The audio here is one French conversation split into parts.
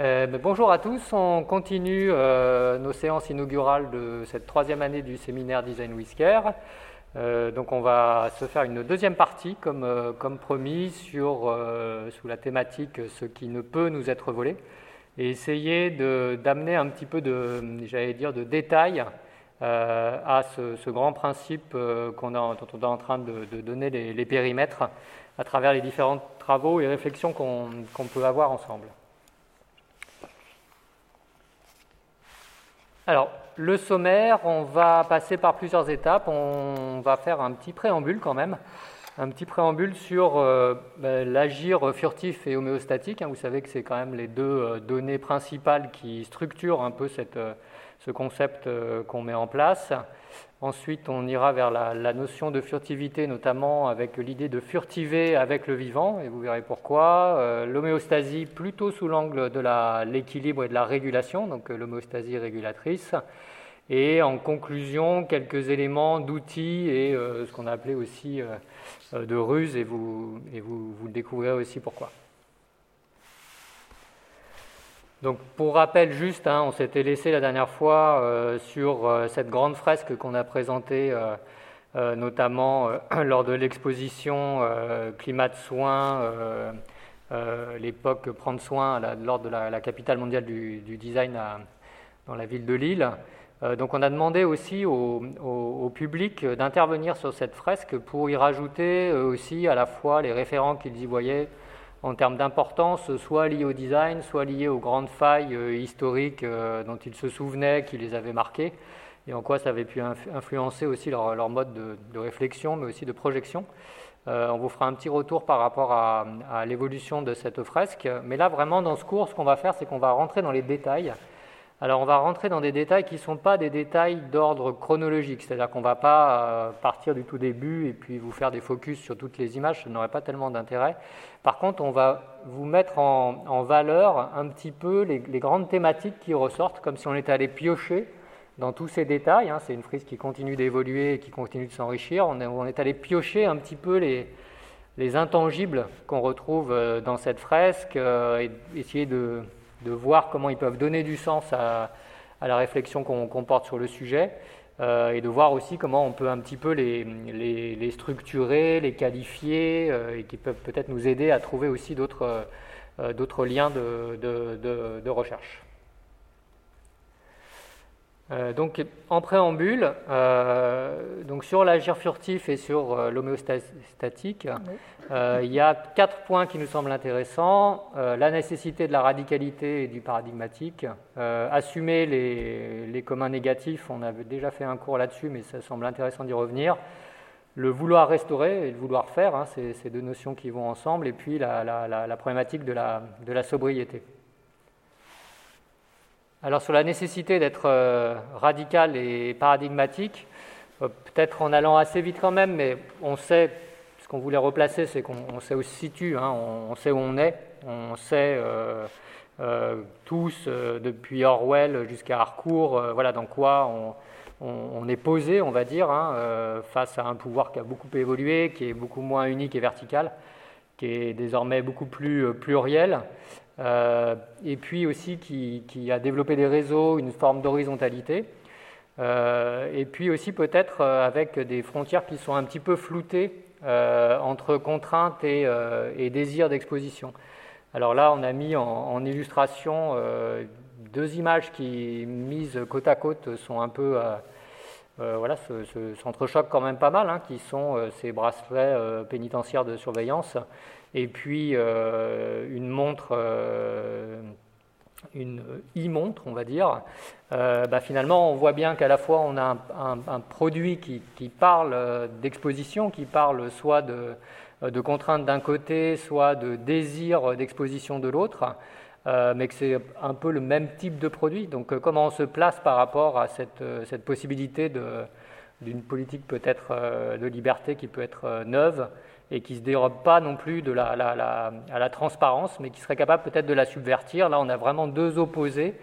Euh, bonjour à tous, on continue euh, nos séances inaugurales de cette troisième année du séminaire Design Whisker. Euh, donc on va se faire une deuxième partie comme, promis sur, sous la thématique ce qui ne peut nous être volé et essayer d'amener un petit peu de, j'allais dire, de détails à ce, grand principe dont on est en train de, donner les, périmètres à travers les différents travaux et réflexions qu'on peut avoir ensemble. Alors, le sommaire, on va passer par plusieurs étapes. On va faire un petit préambule quand même. Un petit préambule sur euh, ben, l'agir furtif et homéostatique. Hein. Vous savez que c'est quand même les deux euh, données principales qui structurent un peu cette, euh, ce concept qu'on met en place. Ensuite, on ira vers la, notion de furtivité, notamment avec l'idée de furtiver avec le vivant, et vous verrez pourquoi. Euh, l'homéostasie plutôt sous l'angle de l'équilibre et de la régulation, donc euh, l'homéostasie régulatrice. Et en conclusion, quelques éléments d'outils et euh, ce qu'on a appelé aussi de ruse, et, vous, et découvrirez aussi pourquoi. Donc pour rappel juste, hein, on s'était laissé la dernière fois euh, sur euh, cette grande fresque qu'on a présentée euh, notamment lors de l'exposition Climat de soins, l'époque Prendre soin lors de la, capitale mondiale du, design dans la ville de Lille. donc on a demandé aussi au, au public d'intervenir sur cette fresque pour y rajouter aussi à la fois les référents qu'ils y voyaient en termes d'importance, soit liées au design, soit liées aux grandes failles euh, historiques euh, dont ils se souvenaient, qui les avaient marquées, et en quoi ça avait pu influencer aussi leur, mode de, réflexion, mais aussi de projection. Euh, on vous fera un petit retour par rapport à, à l'évolution de cette fresque. Mais là, vraiment, dans ce cours, ce qu'on va faire, c'est qu'on va rentrer dans les détails alors on va rentrer dans des détails qui ne sont pas des détails d'ordre chronologique, c'est-à-dire qu'on ne va pas euh, partir du tout début et puis vous faire des focus sur toutes les images, ça n'aurait pas tellement d'intérêt. Par contre, on va vous mettre en, valeur un petit peu les, grandes thématiques qui ressortent, comme si on était allé piocher dans tous ces détails. Hein. C'est une frise qui continue d'évoluer et qui continue de s'enrichir. On est, allé piocher un petit peu les, intangibles qu'on retrouve euh, dans cette fresque euh, et essayer de de voir comment ils peuvent donner du sens à, la réflexion qu'on porte sur le sujet, euh, et de voir aussi comment on peut un petit peu les, structurer, les qualifier, euh, et qui peuvent peut-être nous aider à trouver aussi d'autres euh, liens de recherche. Euh, donc en préambule, euh, donc sur l'agir furtif et sur euh, l'homéostatique, il y a quatre points qui nous semblent intéressants. la nécessité de la radicalité et du paradigmatique, assumer les, les, communs négatifs, on avait déjà fait un cours là-dessus, mais ça semble intéressant d'y revenir. Le vouloir restaurer et le vouloir faire, hein, c'est ces deux notions qui vont ensemble, et puis la, la problématique de la, de la sobriété. Alors sur la nécessité d'être euh, radical et paradigmatique, euh, peut-être en allant assez vite quand même, mais on sait, ce qu'on voulait replacer, c'est qu'on sait où se situe, hein, on, sait où on est, on sait euh, tous, depuis Orwell jusqu'à Harcourt, voilà dans quoi on, est posé, on va dire, hein, face à un pouvoir qui a beaucoup évolué, qui est beaucoup moins unique et vertical, qui est désormais beaucoup plus pluriel. Euh, et puis aussi qui, a développé des réseaux, une forme d'horizontalité, euh, et puis aussi peut-être euh, avec des frontières qui sont un petit peu floutées entre contraintes et, et désir d'exposition. Alors là, on a mis en, illustration deux images qui, mises côte à côte, sont un peu... voilà, s'entrechoquent quand même pas mal, hein, qui sont ces bracelets pénitentiaires de surveillance et puis euh, une montre, euh, une e-montre, on va dire, euh, bah, finalement, on voit bien qu'à la fois, on a un, produit qui, parle d'exposition, qui parle soit de, de contraintes d'un côté, soit de désir d'exposition de l'autre, mais que c'est un peu le même type de produit. Donc, comment on se place par rapport à cette, cette possibilité d'une politique peut-être de liberté qui peut être neuve et qui ne se dérobe pas non plus de la, à la transparence, mais qui serait capable peut-être de la subvertir. Là, on a vraiment deux opposés,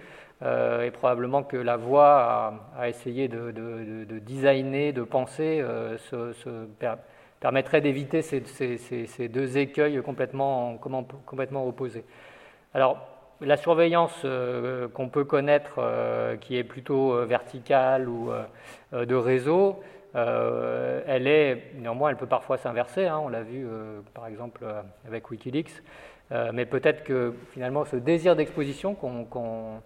euh, et probablement que la voie à, essayer de, de, designer, de penser, euh, se, permettrait d'éviter ces, ces, ces, deux écueils complètement, complètement opposés. Alors, la surveillance qu'on peut connaître, qui est plutôt verticale ou de réseau, elle est, néanmoins, elle peut parfois s'inverser. Hein, on l'a vu, par exemple, avec Wikileaks. mais peut-être que finalement, ce désir d'exposition qu'on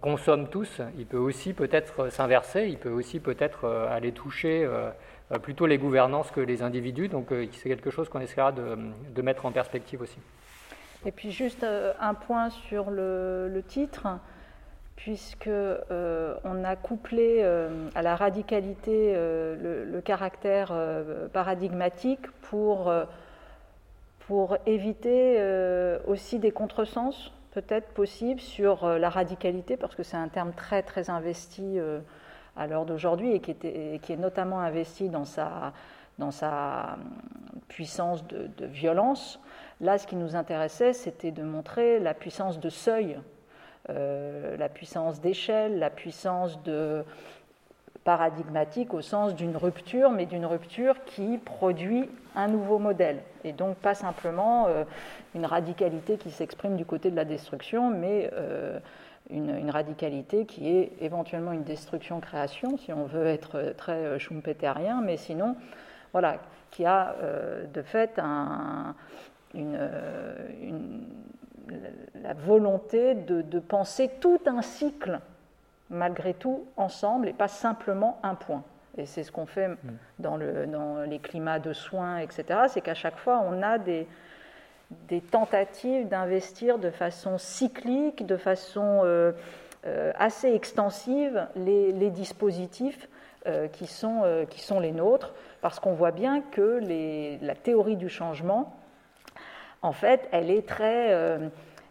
consomme tous, il peut aussi peut-être s'inverser, il peut aussi peut-être euh, aller toucher euh, euh, plutôt les gouvernances que les individus. Donc c'est quelque chose qu'on essaiera de, mettre en perspective aussi. Et puis juste un point sur le, titre, puisque on a couplé à la radicalité le, caractère paradigmatique pour, pour éviter aussi des contresens peut-être possible sur euh, la radicalité, parce que c'est un terme très très investi euh, à l'heure d'aujourd'hui et qui, qui, est notamment investi dans sa, dans sa puissance de, violence. Là, ce qui nous intéressait, c'était de montrer la puissance de seuil, euh, la puissance d'échelle, la puissance de, paradigmatique au sens d'une rupture, mais d'une rupture qui produit un nouveau modèle. Et donc pas simplement euh, une radicalité qui s'exprime du côté de la destruction, mais euh, une, radicalité qui est éventuellement une destruction-création, si on veut être très euh, schumpeterien, mais sinon, voilà, qui a de fait une, la volonté de, de penser tout un cycle malgré tout ensemble et pas simplement un point. Et c'est ce qu'on fait mm. dans, le, dans, les climats de soins, etc. C'est qu'à chaque fois, on a des, des tentatives d'investir de façon cyclique, de façon euh, euh, assez extensive, les, les dispositifs euh, qui, sont, qui sont les nôtres, parce qu'on voit bien que les, la théorie du changement, en fait, elle est très...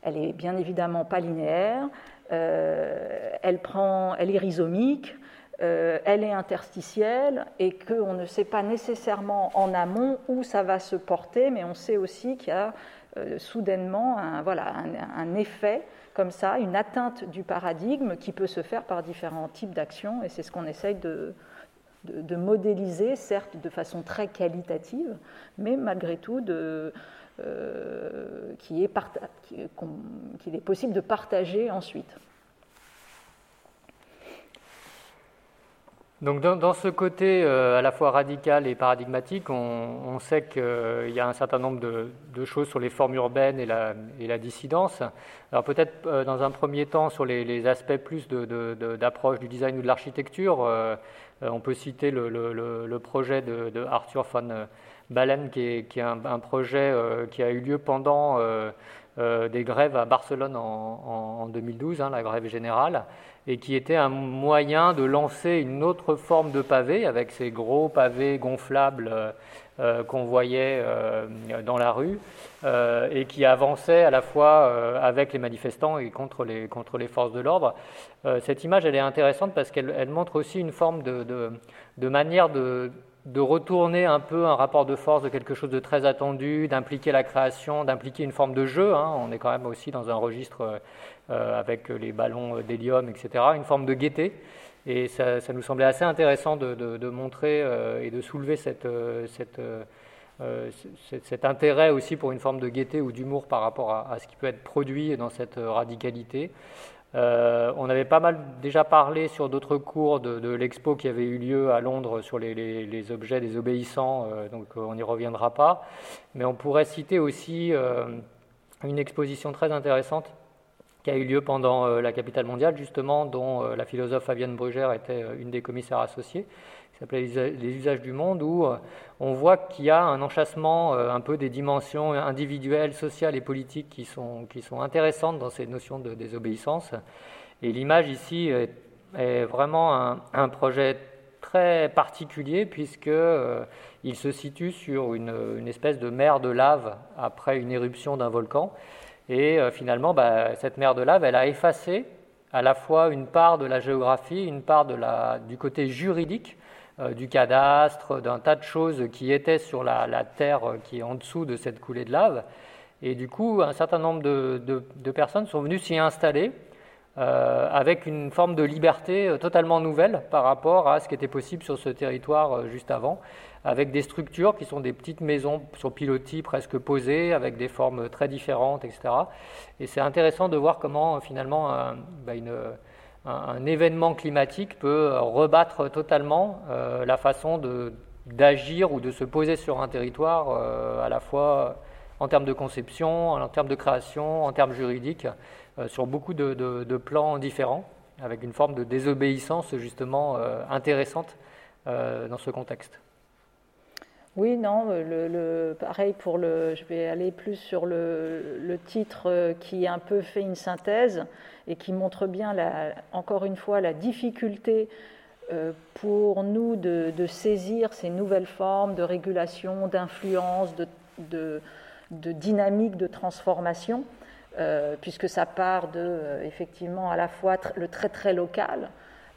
elle est bien évidemment pas linéaire, euh, elle, prend, elle est rhizomique, euh, elle est interstitielle et qu'on ne sait pas nécessairement en amont où ça va se porter, mais on sait aussi qu'il y a euh, soudainement un, voilà, un, effet comme ça, une atteinte du paradigme qui peut se faire par différents types d'actions, et c'est ce qu'on essaye de, de, modéliser, certes de façon très qualitative, mais malgré tout de, euh, qu'il est, possible de partager ensuite. Donc dans, ce côté euh, à la fois radical et paradigmatique, on, sait qu'il y a un certain nombre de, choses sur les formes urbaines et la, dissidence. Alors peut-être euh, dans un premier temps sur les, aspects plus d'approche du design ou de l'architecture, on peut citer le, projet de, Arthur von Balen, qui est, un, projet euh, qui a eu lieu pendant euh, euh, des grèves à Barcelone en, 2012, hein, la grève générale, et qui était un moyen de lancer une autre forme de pavé, avec ces gros pavés gonflables qu'on voyait dans la rue, et qui avançait à la fois avec les manifestants et contre les, forces de l'ordre. cette image, elle est intéressante parce qu'elle montre aussi une forme de manière de de retourner un peu un rapport de force de quelque chose de très attendu, d'impliquer la création, d'impliquer une forme de jeu. Hein. On est quand même aussi dans un registre euh, avec les ballons d'hélium, etc., une forme de gaieté. Et ça, nous semblait assez intéressant de, montrer euh, et de soulever cette, euh, cet intérêt aussi pour une forme de gaieté ou d'humour par rapport à, ce qui peut être produit dans cette radicalité. Euh, on avait pas mal déjà parlé sur d'autres cours de, l'expo qui avait eu lieu à Londres sur les, objets désobéissants, euh, donc euh, on n'y reviendra pas. Mais on pourrait citer aussi une exposition très intéressante qui a eu lieu pendant la capitale mondiale, justement, dont la philosophe Fabienne Brugère était une des commissaires associées qui s'appelait Les usages du monde, où euh, on voit qu'il y a un enchâssement euh, un peu des dimensions individuelles, sociales et politiques qui sont, qui sont intéressantes dans ces notions de désobéissance. Et l'image ici est, vraiment un, projet très particulier puisque euh, il se situe sur une, une, espèce de mer de lave après une éruption d'un volcan. Et finalement, bah, cette mer de lave, elle a effacé à la fois une part de la géographie, une part de la, du côté juridique du cadastre, d'un tas de choses qui étaient sur la, terre qui est en dessous de cette coulée de lave. Et du coup, un certain nombre de, personnes sont venues s'y installer avec une forme de liberté totalement nouvelle par rapport à ce qui était possible sur ce territoire juste avant, avec des structures qui sont des petites maisons sur pilotis presque posées, avec des formes très différentes, etc. Et c'est intéressant de voir comment finalement bah, une un, événement climatique peut rebattre totalement euh, la façon d'agir ou de se poser sur un territoire, euh, à la fois en termes de conception, en termes de création, en termes juridiques, euh, sur beaucoup de, plans différents, avec une forme de désobéissance justement intéressante dans ce contexte. Oui, non, le, pareil pour le. Je vais aller plus sur le, le, titre qui un peu fait une synthèse et qui montre bien, encore une fois, la difficulté euh, pour nous de, saisir ces nouvelles formes de régulation, d'influence, de, dynamique de transformation, euh, puisque ça part de, euh, effectivement, à la fois le très très local,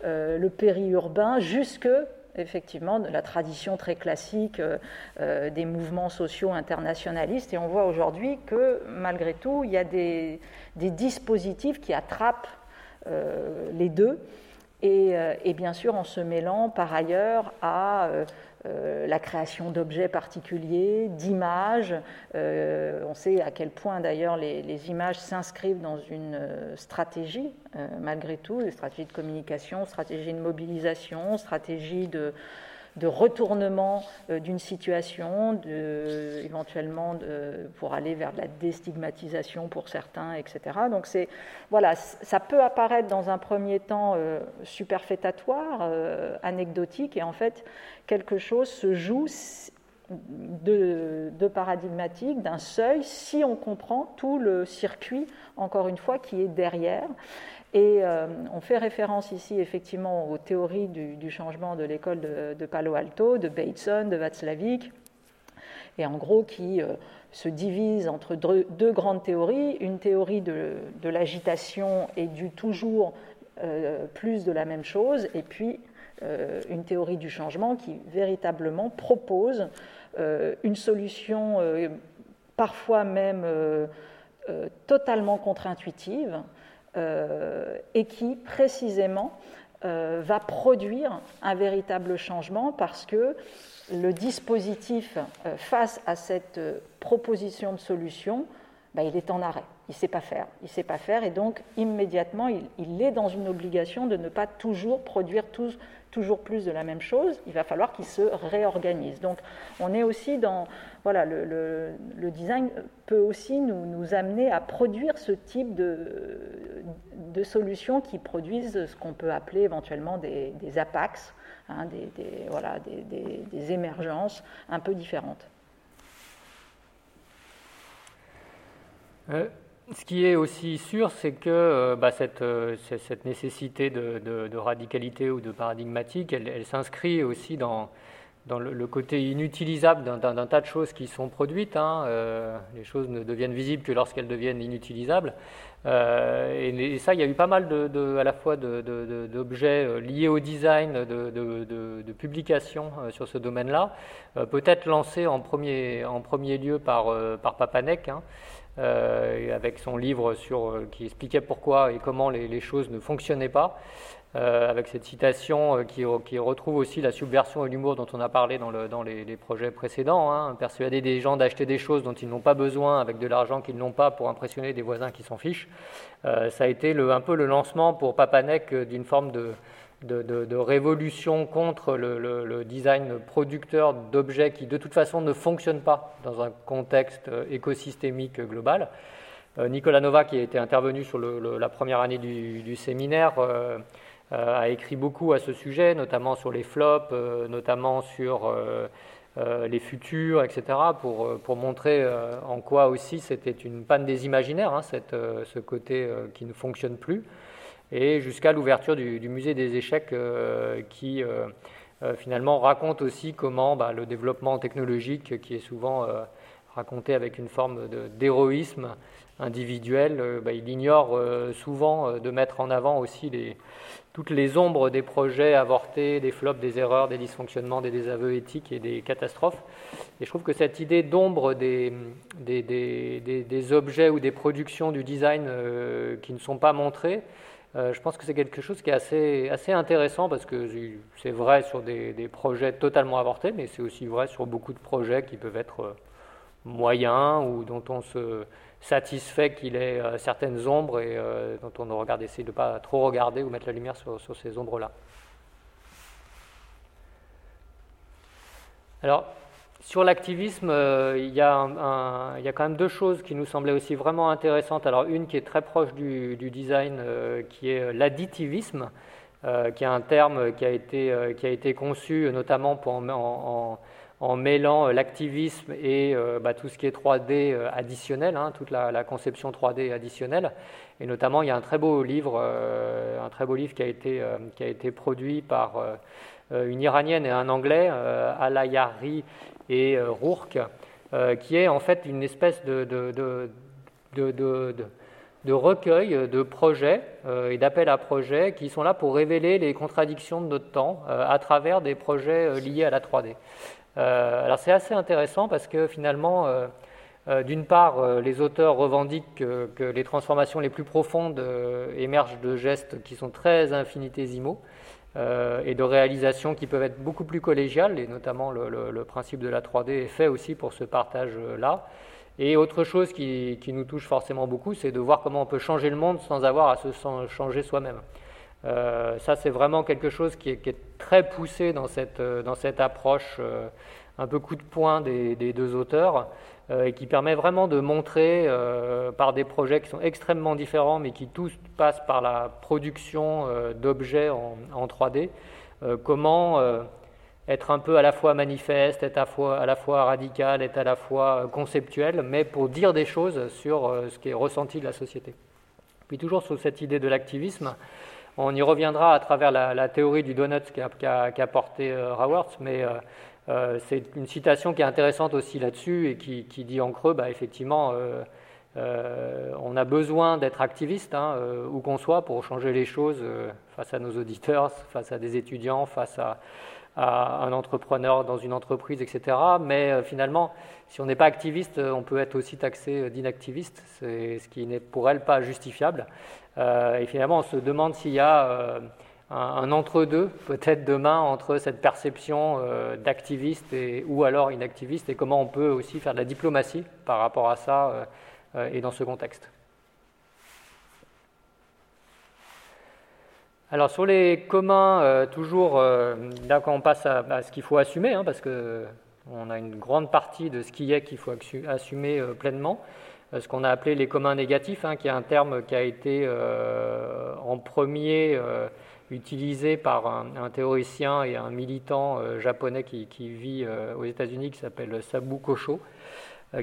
le périurbain, jusque effectivement de la tradition très classique euh, euh, des mouvements sociaux internationalistes. Et on voit aujourd'hui que malgré tout, il y a des, dispositifs qui attrapent euh, les deux. Et, et, bien sûr en se mêlant par ailleurs à euh, la création d'objets particuliers, d'images. Euh, on sait à quel point d'ailleurs les, images s'inscrivent dans une euh, stratégie, malgré tout, une stratégie de communication, stratégie de mobilisation, stratégie de, de retournement euh, d'une situation, éventuellement pour aller vers de la déstigmatisation pour certains, etc. Donc c'est voilà, ça peut apparaître dans un premier temps euh, superfétatoire, euh, anecdotique, et en fait quelque chose se joue de paradigmatique, d'un seuil, si on comprend tout le circuit, encore une fois, qui est derrière. Et euh, on fait référence ici effectivement aux théories du, changement de l'école de, Palo Alto, de Bateson, de Václavic, et en gros qui euh, se divise entre deux, grandes théories, une théorie de, l'agitation et du toujours euh, plus de la même chose, et puis une théorie du changement qui véritablement propose une solution parfois même totalement contre-intuitive et qui précisément euh, va produire un véritable changement parce que le dispositif euh, face à cette proposition de solution, bah, il est en arrêt. Il ne sait pas faire. Il sait pas faire et donc immédiatement, il, est dans une obligation de ne pas toujours produire toujours plus de la même chose. Il va falloir qu'il se réorganise. Donc on est aussi dans voilà, le, design peut aussi nous, amener à produire ce type de, solutions qui produisent ce qu'on peut appeler éventuellement des, des apax, hein, des, voilà, des, émergences un peu différentes. Euh, ce qui est aussi sûr, c'est que euh, bah, cette, euh, cette, nécessité de, radicalité ou de paradigmatique, elle s'inscrit aussi dans, le, côté inutilisable d'un tas de choses qui sont produites. Hein, euh, les choses ne deviennent visibles que lorsqu'elles deviennent inutilisables. Et, ça, il y a eu pas mal à la fois d'objets liés au design, de, publications sur ce domaine-là, peut-être lancés en premier, en premier lieu par, par Papanek. Hein, avec son livre sur, qui expliquait pourquoi et comment les, choses ne fonctionnaient pas. Euh, avec cette citation euh, qui, retrouve aussi la subversion et l'humour dont on a parlé dans, les, projets précédents, hein, persuader des gens d'acheter des choses dont ils n'ont pas besoin avec de l'argent qu'ils n'ont pas pour impressionner des voisins qui s'en fichent. Euh, ça a été un peu le lancement pour Papanek d'une forme de, révolution contre le, design producteur d'objets qui de toute façon ne fonctionnent pas dans un contexte écosystémique global. Nicolas Nova, qui a été intervenu sur la première année du, séminaire, euh, a écrit beaucoup à ce sujet, notamment sur les flops, euh, notamment sur euh, les futurs, etc., pour, montrer en quoi aussi c'était une panne des imaginaires, hein, ce côté qui ne fonctionne plus, et jusqu'à l'ouverture du, musée des échecs qui finalement raconte aussi comment bah, le développement technologique, qui est souvent raconté avec une forme d'héroïsme, individuel, bah, il ignore souvent de mettre en avant aussi toutes les ombres des projets avortés, des flops, des erreurs, des dysfonctionnements, des désaveux éthiques et des catastrophes. Et je trouve que cette idée d'ombre des, des, objets ou des productions du design euh, qui ne sont pas montrés, euh, je pense que c'est quelque chose qui est assez, intéressant parce que c'est vrai sur des, projets totalement avortés, mais c'est aussi vrai sur beaucoup de projets qui peuvent être euh, moyens ou dont on se satisfait qu'il ait euh, certaines ombres et dont on regarde, essayer de ne pas trop regarder ou mettre la lumière sur, ces ombres-là. Alors, sur l'activisme, euh, il, y a quand même deux choses qui nous semblaient aussi vraiment intéressantes. Alors, une qui est très proche du, design, qui est l'additivisme, qui est un terme qui a été, conçu notamment pour en en mêlant euh, l'activisme et euh, bah, tout ce qui est 3D euh, additionnel, hein, toute la, conception 3D additionnelle. Et notamment, il y a un très beau livre, un très beau livre qui a été, qui a été produit par une Iranienne et un Anglais, Alayari et Rourke, qui est en fait une espèce de, de, de, de recueil de projets et d'appels à projets qui sont là pour révéler les contradictions de notre temps à travers des projets liés à la 3D. Euh, alors c'est assez intéressant parce que finalement, euh, euh, d'une part, les auteurs revendiquent que, les transformations les plus profondes émergent de gestes qui sont très infinitésimaux et de réalisations qui peuvent être beaucoup plus collégiales, et notamment le, principe de la 3D est fait aussi pour ce partage-là. Et autre chose qui, nous touche forcément beaucoup, c'est de voir comment on peut changer le monde sans avoir à se changer soi-même. Euh, ça, c'est vraiment quelque chose qui est, très poussé dans cette, euh, dans cette approche euh, un peu coup de poing des, deux auteurs et qui permet vraiment de montrer par des projets qui sont extrêmement différents mais qui tous passent par la production d'objets en, en, 3D, comment être un peu à la fois manifeste, être à la fois, radical, être à la fois conceptuel, mais pour dire des choses sur ce qui est ressenti de la société. Puis toujours sur cette idée de l'activisme, on y reviendra à travers la, théorie du donut qu'a qu porté euh, Raworth, mais euh, euh, c'est une citation qui est intéressante aussi là-dessus et qui, dit en creux, bah, effectivement, on a besoin d'être activiste, hein, où qu'on soit, pour changer les choses face à nos auditeurs, face à des étudiants, face à, un entrepreneur dans une entreprise, etc. Mais finalement, si on n'est pas activiste, on peut être aussi taxé d'inactiviste, ce qui n'est pour elle pas justifiable. Euh, et finalement, on se demande s'il y a euh, un, entre-deux, peut-être demain, entre cette perception euh, d'activiste ou alors inactiviste, et comment on peut aussi faire de la diplomatie par rapport à ça et dans ce contexte. Alors sur les communs, toujours, là quand on passe à, ce qu'il faut assumer, hein, parce qu'on a une grande partie de ce qui est qu'il faut assumer pleinement. Euh, ce qu'on a appelé les communs négatifs, hein, qui est un terme qui a été euh, en premier euh, utilisé par un, théoricien et un militant japonais qui, vit aux États-Unis, qui s'appelle Sabu Kosho,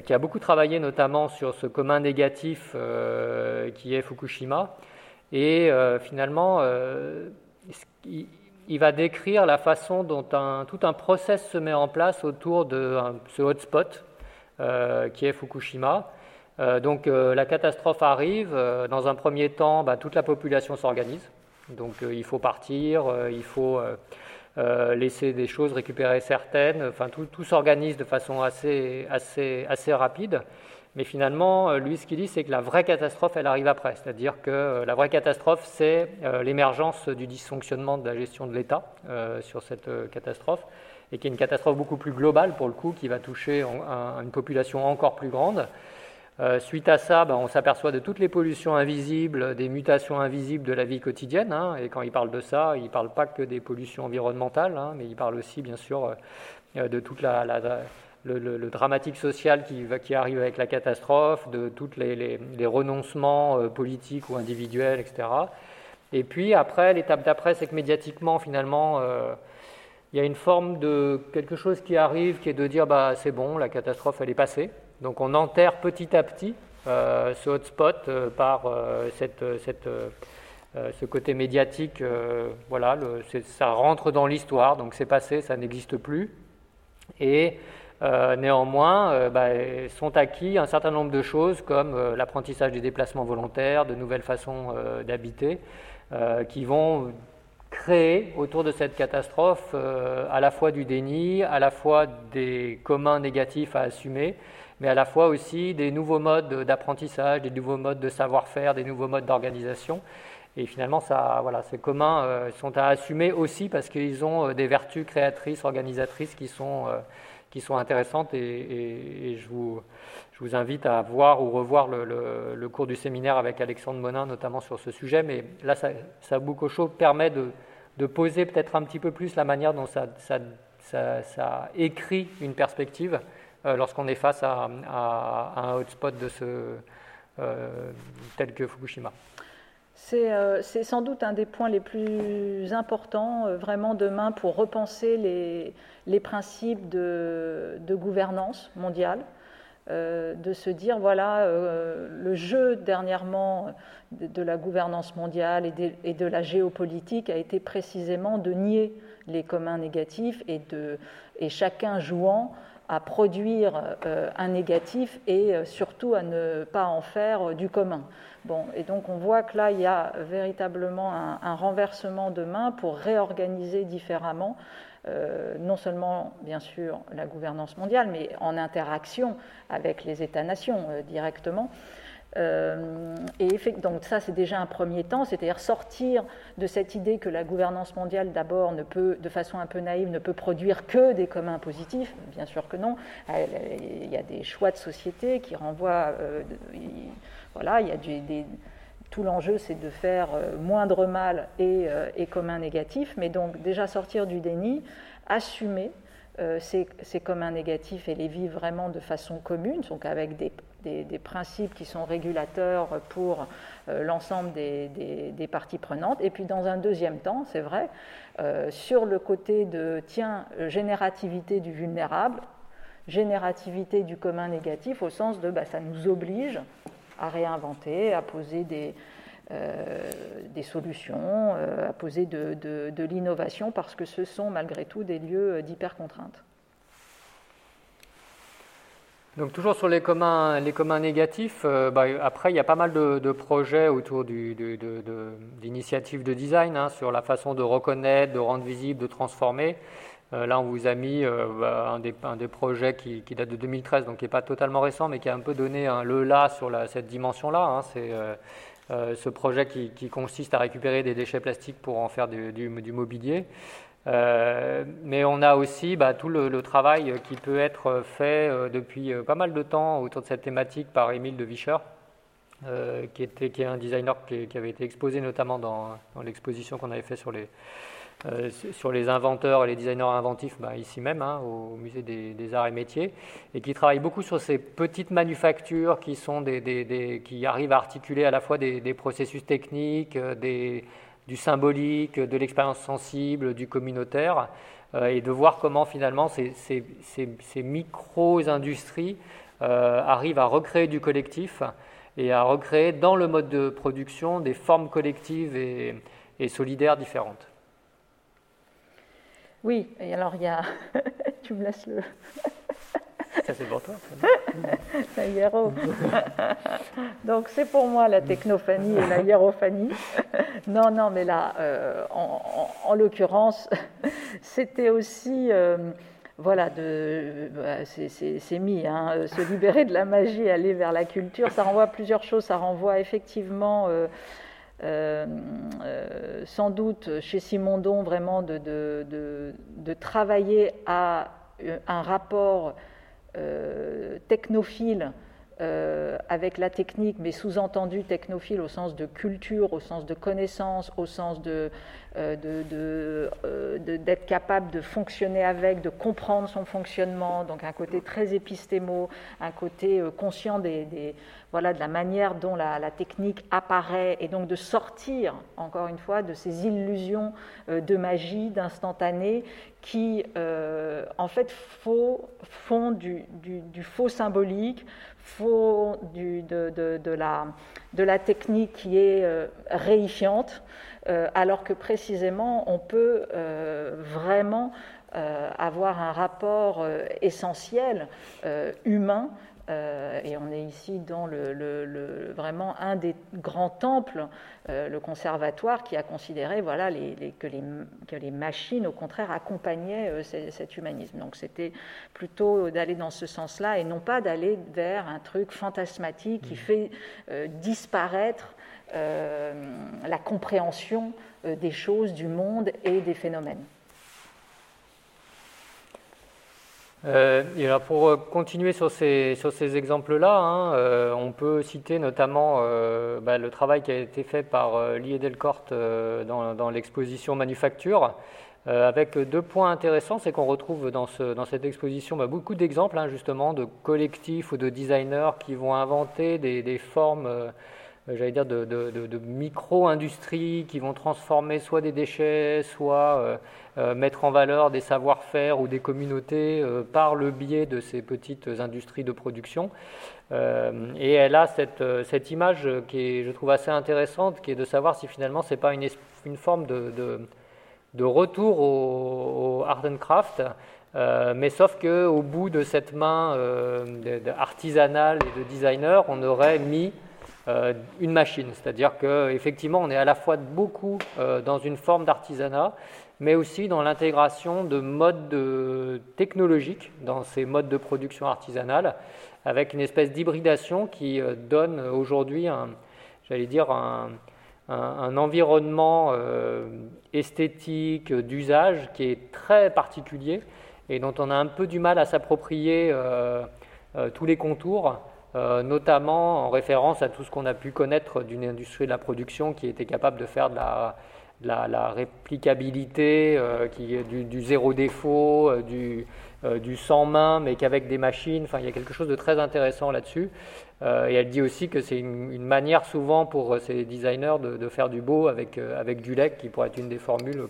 qui a beaucoup travaillé notamment sur ce commun négatif qui est Fukushima. Et finalement, il, va décrire la façon dont tout un process se met en place autour de ce hotspot qui est Fukushima. Euh, donc euh, la catastrophe arrive. Euh, dans un premier temps, bah, toute la population s'organise. Donc il faut partir, il faut laisser des choses, récupérer certaines. Enfin, tout, s'organise de façon assez, assez, assez rapide. Mais finalement, lui, ce qu'il dit, c'est que la vraie catastrophe, elle arrive après. C'est-à-dire que la vraie catastrophe, c'est l'émergence du dysfonctionnement de la gestion de l'État sur cette catastrophe, et qui est une catastrophe beaucoup plus globale, pour le coup, qui va toucher une population encore plus grande. Euh, suite à ça, ben, on s'aperçoit de toutes les pollutions invisibles, des mutations invisibles de la vie quotidienne. Hein. et quand il parle de ça, il ne parle pas que des pollutions environnementales, hein, mais il parle aussi, bien sûr, euh, de toute la, le, dramatique social qui, arrive avec la catastrophe, de tous les, renoncements euh, politiques ou individuels, etc. Et puis après, l'étape d'après, c'est que médiatiquement, finalement, il y a une forme de quelque chose qui arrive, qui est de dire, bah, c'est bon, la catastrophe, elle est passée. Donc on enterre petit à petit euh, ce hotspot euh, par euh, ce côté médiatique. voilà, ça rentre dans l'histoire, donc c'est passé, ça n'existe plus. Et néanmoins, bah, sont acquis un certain nombre de choses comme l'apprentissage des déplacements volontaires, de nouvelles façons d'habiter, qui vont créer autour de cette catastrophe à la fois du déni, à la fois des communs négatifs à assumer, mais à la fois aussi des nouveaux modes d'apprentissage, des nouveaux modes de savoir-faire, des nouveaux modes d'organisation. Et finalement, ça, voilà, ces communs euh, sont à assumer aussi parce qu'ils ont euh, des vertus créatrices, organisatrices qui sont, euh, qui sont intéressantes. Et, je, vous, je, vous, invite à voir ou revoir le, cours du séminaire avec Alexandre Monin, notamment sur ce sujet. Mais là, ça, Chaud permet de, de poser peut-être un petit peu plus la manière dont ça, ça, ça écrit une perspective lorsqu'on est face à, un hotspot de ce, tel que Fukushima. Euh, c'est sans doute un des points les plus importants euh, vraiment demain pour repenser les, les principes de, de, gouvernance mondiale, euh, de se dire voilà, le jeu dernièrement de, la gouvernance mondiale et de, et de, la géopolitique a été précisément de nier les communs négatifs et, de, et chacun jouant à produire un négatif et surtout à ne pas en faire du commun. Bon, et donc on voit que là, il y a véritablement un, renversement de main pour réorganiser différemment, euh, non seulement, bien sûr, la gouvernance mondiale, mais en interaction avec les États-nations euh, directement. Euh, et donc ça, c'est déjà un premier temps, c'est-à-dire sortir de cette idée que la gouvernance mondiale, d'abord, ne peut, de façon un peu naïve, ne peut produire que des communs positifs. Bien sûr que non. Il y a des choix de société qui renvoient voilà, il y a des, tout l'enjeu, c'est de faire euh, moindre mal et, euh, et, commun négatif, mais donc déjà sortir du déni, assumer euh, ces, communs négatifs et les vivre vraiment de façon commune, donc avec des, principes qui sont régulateurs pour l'ensemble des, parties prenantes. Et puis dans un deuxième temps, c'est vrai, sur le côté de, tiens, générativité du vulnérable, générativité du commun négatif, au sens de, bah, ça nous oblige à réinventer, à poser des, euh, des solutions, euh, à poser de, l'innovation, parce que ce sont malgré tout des lieux d'hyper-contrainte. Donc toujours sur les communs, les communs négatifs, euh, bah, après il y a pas mal de, projets autour d'initiatives de, de, design hein, sur la façon de reconnaître, de rendre visible, de transformer. Euh, là, on vous a mis euh, bah, un, des, projets qui, date de 2013, donc qui n'est pas totalement récent, mais qui a un peu donné un le là sur cette dimension-là. Hein. Euh, ce projet qui, consiste à récupérer des déchets plastiques pour en faire du, mobilier. mais on a aussi bah, tout le, travail qui peut être fait depuis pas mal de temps autour de cette thématique par Émile de Vicher, qui, était, est un designer qui, avait été exposé notamment dans, dans l'exposition qu'on avait fait sur les, euh, sur les inventeurs et les designers inventifs, bah, ici même, hein, au musée des, arts et métiers, et qui travaillent beaucoup sur ces petites manufactures qui, arrivent à articuler à la fois des, processus techniques, euh, du symbolique, de l'expérience sensible, du communautaire, euh, et de voir comment finalement ces, ces, micro-industries arrivent à recréer du collectif et à recréer dans le mode de production des formes collectives et solidaires différentes. Oui, et alors il y a. tu me laisses le. Ça c'est pour toi. la hiéro. Donc c'est pour moi la technophanie et la hiérophanie. non, non, mais là, euh, en, l'occurrence, c'était aussi. Euh, voilà, bah, c'est mis, hein, se libérer de la magie, aller vers la culture, ça renvoie à plusieurs choses. Ça renvoie effectivement euh, euh, euh, sans doute chez Simondon vraiment de, travailler à un rapport euh, technophile avec la technique, mais sous-entendu technophile au sens de culture, au sens de connaissance, au sens de, d'être capable de fonctionner avec, de comprendre son fonctionnement, donc un côté très épistémo, un côté conscient des, voilà, de la manière dont la, technique apparaît et donc de sortir, encore une fois, de ces illusions euh, de magie, d'instantané, qui, euh, en fait, font du, faux symbolique, font de, la, technique qui est euh, réifiante, alors que précisément, on peut vraiment avoir un rapport essentiel humain euh, et on est ici dans le, vraiment un des grands temples, euh, le conservatoire, qui a considéré voilà, que, les, machines, au contraire, accompagnaient euh, cet humanisme. Donc c'était plutôt d'aller dans ce sens-là et non pas d'aller vers un truc fantasmatique qui mmh. fait disparaître la compréhension des choses, du monde et des phénomènes. Euh, et pour euh, continuer sur ces, sur ces exemples-là, hein, euh, on peut citer notamment bah, le travail qui a été fait par Lee Delcourt dans, l'exposition Manufacture, avec deux points intéressants, c'est qu'on retrouve dans, ce, dans, cette exposition bah, beaucoup d'exemples hein, justement de collectifs ou de designers qui vont inventer des, formes euh, j'allais dire, de, micro-industries qui vont transformer soit des déchets, soit euh, euh, mettre en valeur des savoir-faire ou des communautés par le biais de ces petites industries de production. et elle a cette, cette, image qui est, je trouve, assez intéressante, qui est de savoir si finalement ce n'est pas une, une, forme de, de, retour au, art and craft, mais sauf qu'au bout de cette main artisanale et de designer, on aurait mis euh, une machine. C'est-à-dire qu'effectivement, on est à la fois beaucoup euh, dans une forme d'artisanat, mais aussi dans l'intégration de modes technologiques dans ces modes de production artisanale, avec une espèce d'hybridation qui euh, donne aujourd'hui, j'allais dire, un, environnement esthétique, d'usage qui est très particulier et dont on a un peu du mal à s'approprier tous les contours. Euh, notamment en référence à tout ce qu'on a pu connaître d'une industrie de la production qui était capable de faire de la, réplicabilité, euh, du, zéro défaut, euh, du, du, sans main, mais qu'avec des machines. Enfin, il y a quelque chose de très intéressant là-dessus. et elle dit aussi que c'est une, manière souvent pour ces designers de, faire du beau avec, avec du lait, qui pourrait être une des formules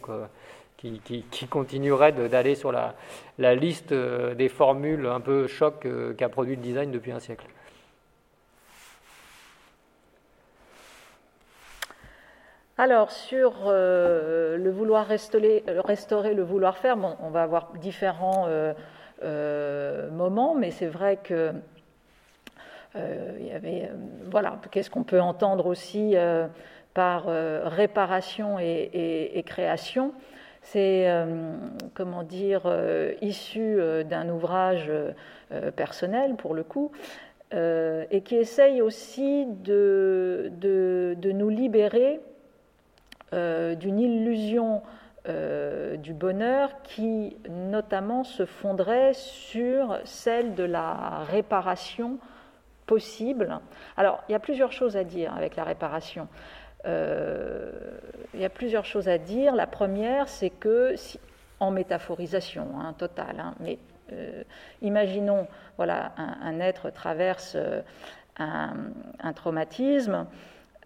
qui, qui, continuerait d'aller sur la, la, liste des formules un peu choc qu'a produit le design depuis un siècle. Alors, sur euh, le vouloir restaurer, le vouloir faire, on va avoir différents euh, euh, moments, mais c'est vrai que il y avait, voilà, qu'est-ce qu'on peut entendre aussi par réparation et, création. C'est, comment dire, issu d'un ouvrage personnel pour le coup, et qui essaye aussi de, nous libérer d'une illusion euh, du bonheur qui notamment se fonderait sur celle de la réparation possible. Alors, il y a plusieurs choses à dire avec la réparation. Euh, il y a plusieurs choses à dire. La première, c'est que, en métaphorisation hein, totale, hein, mais imaginons, voilà, un, être traverse un, un traumatisme.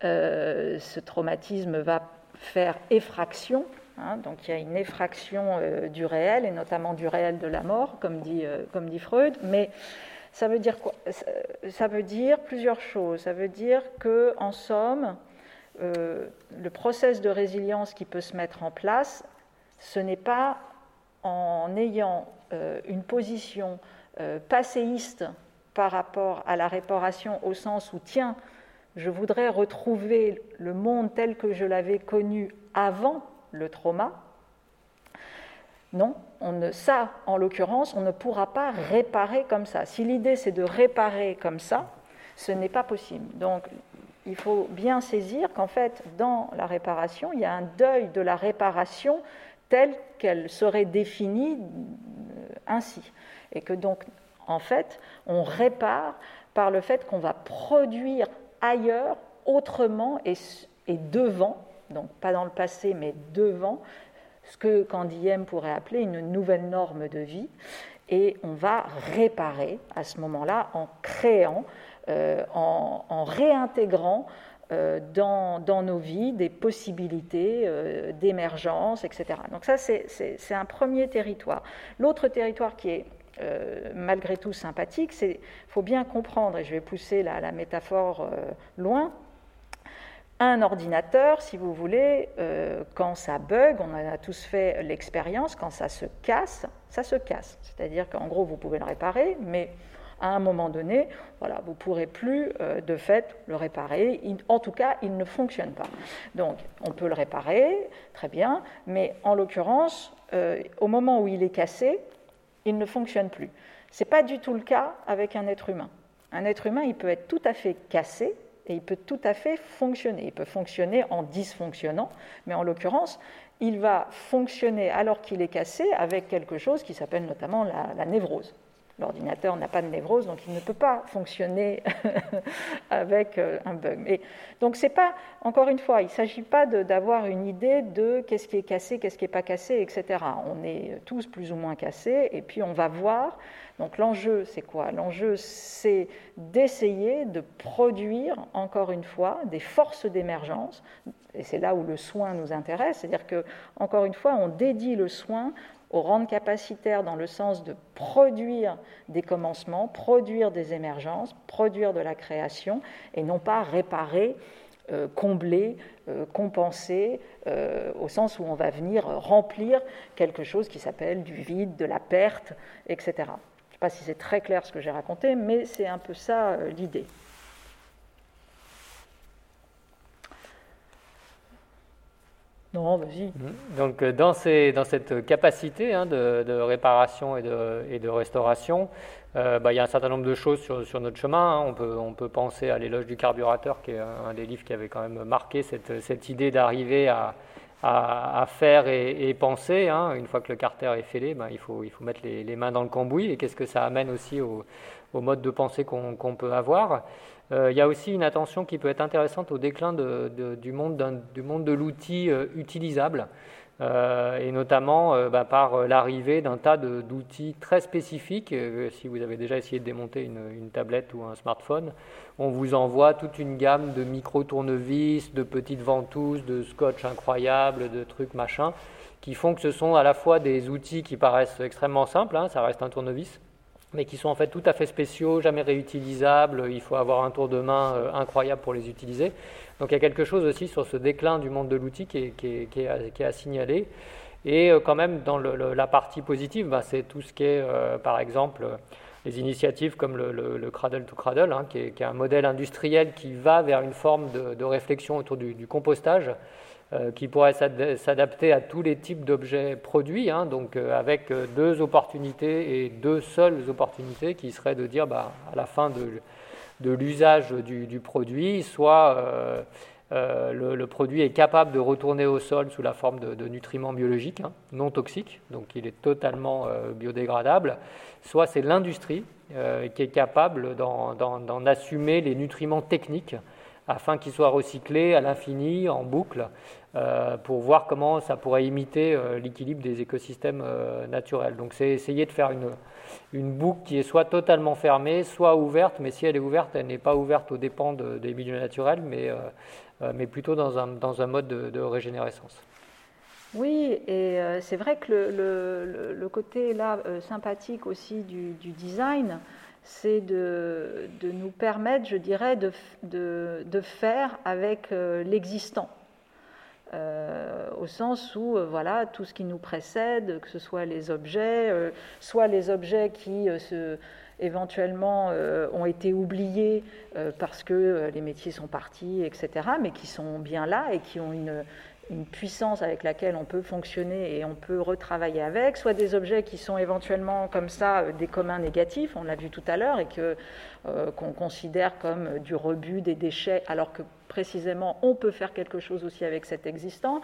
ce traumatisme va faire effraction. Hein, donc il y a une effraction euh, du réel, et notamment du réel de la mort, comme dit, euh, comme dit Freud. Mais ça veut dire quoi? Ça veut dire plusieurs choses. Ça veut dire que, en somme, euh, le process de résilience qui peut se mettre en place, ce n'est pas en ayant une position passéiste par rapport à la réparation au sens où, tiens, je voudrais retrouver le monde tel que je l'avais connu avant le trauma. Non, on ne, ça, en l'occurrence, on ne pourra pas réparer comme ça. Si l'idée c'est de réparer comme ça, ce n'est pas possible. Donc, il faut bien saisir qu'en fait, dans la réparation, il y a un deuil de la réparation telle qu'elle serait définie euh, ainsi. Et que donc, en fait, on répare par le fait qu'on va produire ailleurs, autrement et, devant, donc pas dans le passé, mais devant, ce que Candiem pourrait appeler une nouvelle norme de vie. Et on va réparer à ce moment-là en créant, euh, en, réintégrant euh, dans, nos vies des possibilités euh, d'émergence, etc. Donc ça, c'est un premier territoire. L'autre territoire qui est euh, malgré tout sympathique, il faut bien comprendre, et je vais pousser la, métaphore euh, loin, Un ordinateur, si vous voulez, euh, quand ça bug, on a tous fait l'expérience, quand ça se casse, ça se casse. C'est-à-dire qu'en gros, vous pouvez le réparer, mais à un moment donné, voilà, vous ne pourrez plus de fait le réparer. en tout cas, il ne fonctionne pas. Donc, on peut le réparer, très bien, mais en l'occurrence, au moment où il est cassé, il ne fonctionne plus. Ce n'est pas du tout le cas avec un être humain. Un être humain, il peut être tout à fait cassé, et il peut tout à fait fonctionner. Il peut fonctionner en dysfonctionnant, mais en l'occurrence, il va fonctionner alors qu'il est cassé avec quelque chose qui s'appelle notamment la, névrose. L'ordinateur n'a pas de névrose, donc il ne peut pas fonctionner avec euh, un bug. Et donc c'est pas, encore une fois, il ne s'agit pas d'avoir une idée de qu'est-ce qui est cassé, qu'est-ce qui n'est pas cassé, etc. On est tous plus ou moins cassés, et puis on va voir donc l'enjeu, c'est quoi? L'enjeu, c'est d'essayer de produire, encore une fois, des forces d'émergence, et c'est là où le soin nous intéresse, c'est-à-dire que, encore une fois, on dédie le soin au rang capacitaire dans le sens de produire des commencements, produire des émergences, produire de la création, et non pas réparer euh, combler, euh, compenser, euh, au sens où on va venir remplir quelque chose qui s'appelle du vide, de la perte, etc sais pas si c'est très clair ce que j'ai raconté, mais c'est un peu ça l'idée. Non, vas-y. Mmh. Donc, euh, dans, dans cette capacité hein, de, réparation et de, et de restauration, euh, bah, il y a un certain nombre de choses sur, notre chemin. Hein. On, peut, penser à l'éloge du carburateur, qui est un des livres qui avait quand même marqué cette, idée d'arriver à, faire et, penser. Hein. Une fois que le carter est fêlé, il, faut, il faut mettre les, mains dans le cambouis et qu'est-ce que ça amène aussi au, mode de pensée qu'on peut avoir? Euh, il y a aussi une attention qui peut être intéressante au déclin du, monde de l'outil euh, utilisable. Euh, et notamment bah, par l'arrivée d'un tas d'outils très spécifiques. si vous avez déjà essayé de démonter une, tablette ou un smartphone, on vous envoie toute une gamme de micro-tournevis, de petites ventouses, de scotch incroyables, de trucs machin, qui font que ce sont à la fois des outils qui paraissent extrêmement simples, hein, ça reste un tournevis, mais qui sont en fait tout à fait spéciaux, jamais réutilisables, il faut avoir un tour de main incroyable pour les utiliser. Donc il y a quelque chose aussi sur ce déclin du monde de l'outil qui, est, à, signaler. Et euh, quand même, dans la partie positive, bah, c'est tout ce qui est, euh, par exemple, les initiatives comme le, Cradle to Cradle, hein, qui, est, un modèle industriel qui va vers une forme de, réflexion autour du, compostage, euh, qui pourrait s'adapter à tous les types d'objets produits, hein, donc avec deux opportunités et deux seules opportunités, qui seraient de dire bah, à la fin de l'usage du, produit, soit euh, euh, le, produit est capable de retourner au sol sous la forme de, nutriments biologiques hein, non toxiques, donc il est totalement euh, biodégradable, soit c'est l'industrie qui est capable d'en assumer les nutriments techniques afin qu'ils soient recyclés à l'infini, en boucle, pour voir comment ça pourrait imiter l'équilibre des écosystèmes naturels. Donc c'est essayer de faire une, boucle qui est soit totalement fermée, soit ouverte, mais si elle est ouverte, elle n'est pas ouverte aux dépens des milieux naturels, mais, euh, euh, mais plutôt dans un, dans un mode de, régénérescence. Oui, et euh, c'est vrai que le, le, côté là sympathique aussi du, design, c'est de, de, nous permettre, je dirais, de, de, de faire avec l'existant. Euh, au sens où euh, voilà tout ce qui nous précède, que ce soit les objets, euh, soit les objets qui éventuellement ont été oubliés parce que les métiers sont partis, etc., mais qui sont bien là et qui ont une, une puissance avec laquelle on peut fonctionner et on peut retravailler avec, soit des objets qui sont éventuellement comme ça des communs négatifs, on l'a vu tout à l'heure, et que qu'on considère comme du rebut, des déchets, alors que précisément, on peut faire quelque chose aussi avec cet existant,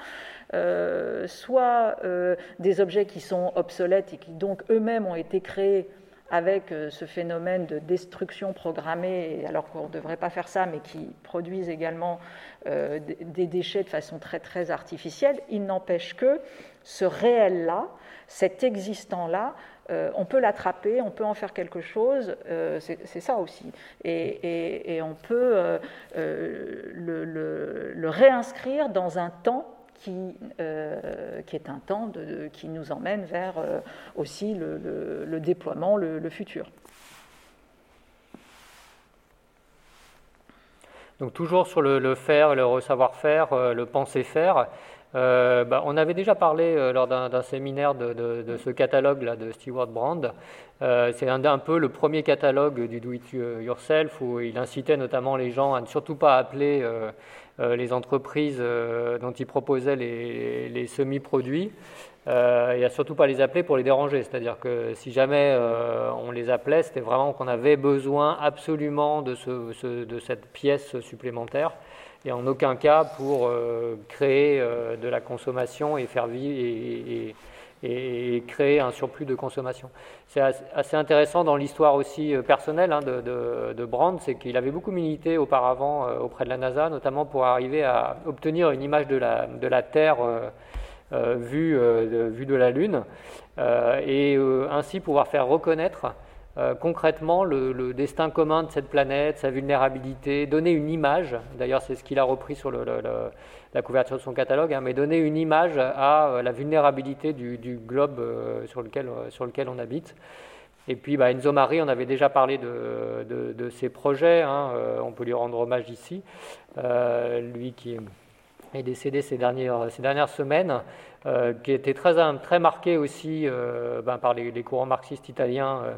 euh, soit euh, des objets qui sont obsolètes et qui donc eux-mêmes ont été créés avec euh, ce phénomène de destruction programmée, alors qu'on ne devrait pas faire ça, mais qui produisent également des déchets de façon très très artificielle, il n'empêche que ce réel-là, cet existant-là, euh, on peut l'attraper, on peut en faire quelque chose, euh, c'est ça aussi. Et, on peut euh, le, réinscrire dans un temps qui, est un temps qui nous emmène vers aussi le, déploiement, le, futur. Donc toujours sur le, faire, le savoir-faire, le penser-faire. Bah, on avait déjà parlé lors d'un séminaire de, ce catalogue là, de Stewart Brand. c'est un, peu le premier catalogue du do-it-yourself où il incitait notamment les gens à ne surtout pas appeler les entreprises dont il proposait les semi-produits euh, et à surtout pas les appeler pour les déranger. C'est-à-dire que si jamais euh, on les appelait, c'était vraiment qu'on avait besoin absolument de, ce, de, cette pièce supplémentaire et en aucun cas pour euh, créer de la consommation et faire vivre créer un surplus de consommation. C'est assez intéressant dans l'histoire aussi personnelle hein, de, de, Brand, c'est qu'il avait beaucoup milité auparavant auprès de la NASA, notamment pour arriver à obtenir une image de la, Terre euh, vue, euh, de, la Lune, euh, et ainsi pouvoir faire reconnaître concrètement le, destin commun de cette planète, sa vulnérabilité, donner une image, d'ailleurs c'est ce qu'il a repris sur la couverture de son catalogue, hein, mais donner une image à la vulnérabilité du, globe sur, lequel, sur lequel on habite. Et puis bah, Enzo Mari, on avait déjà parlé de, ses projets, hein, on peut lui rendre hommage ici, lui qui est décédé ces dernières, semaines, euh, qui était très, marqué aussi euh, ben, par les, courants marxistes italiens, euh,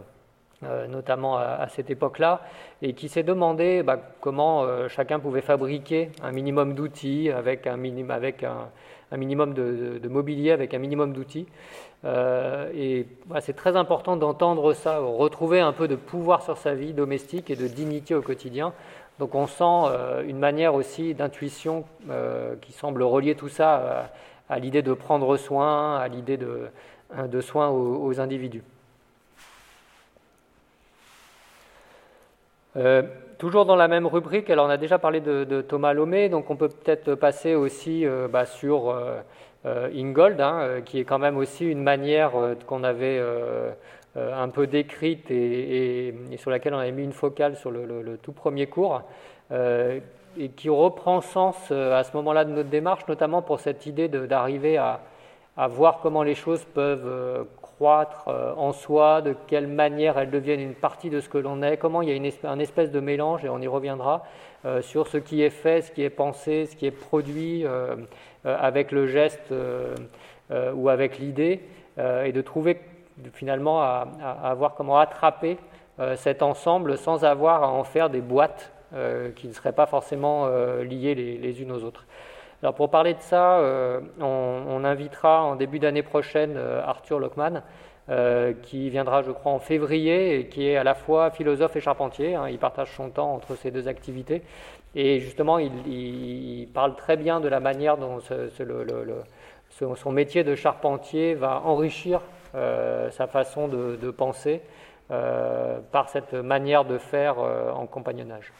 notamment à, cette époque-là, et qui s'est demandé ben, comment chacun pouvait fabriquer un minimum d'outils avec un, minimum de, mobilier, avec un minimum d'outils. et ben, c'est très important d'entendre ça, retrouver un peu de pouvoir sur sa vie domestique et de dignité au quotidien. Donc on sent euh, une manière aussi d'intuition euh, qui semble relier tout ça euh, à, l'idée de prendre soin, à l'idée de, de soin aux, individus. Toujours dans la même rubrique, alors on a déjà parlé de, Thomas Lomé, donc on peut peut-être passer aussi bah, sur Ingold, hein, qui est quand même aussi une manière qu'on avait euh, un peu décrite et, sur laquelle on avait mis une focale sur le, tout premier cours, euh, et qui reprend sens euh, à ce moment-là de notre démarche, notamment pour cette idée d'arriver à, voir comment les choses peuvent croître en soi, de quelle manière elles deviennent une partie de ce que l'on est, comment il y a une un espèce de mélange, et on y reviendra, sur ce qui est fait, ce qui est pensé, ce qui est produit avec le geste ou avec l'idée, et de trouver finalement à, voir comment attraper euh, cet ensemble sans avoir à en faire des boîtes euh, qui ne seraient pas forcément euh, liées les, unes aux autres. Alors pour parler de ça, on, invitera en début d'année prochaine Arthur Lockman, qui viendra, je crois, en février et qui est à la fois philosophe et charpentier. Hein. il partage son temps entre ces deux activités. Et justement, il, parle très bien de la manière dont son métier de charpentier va enrichir euh, sa façon de, penser euh, par cette manière de faire euh, en compagnonnage.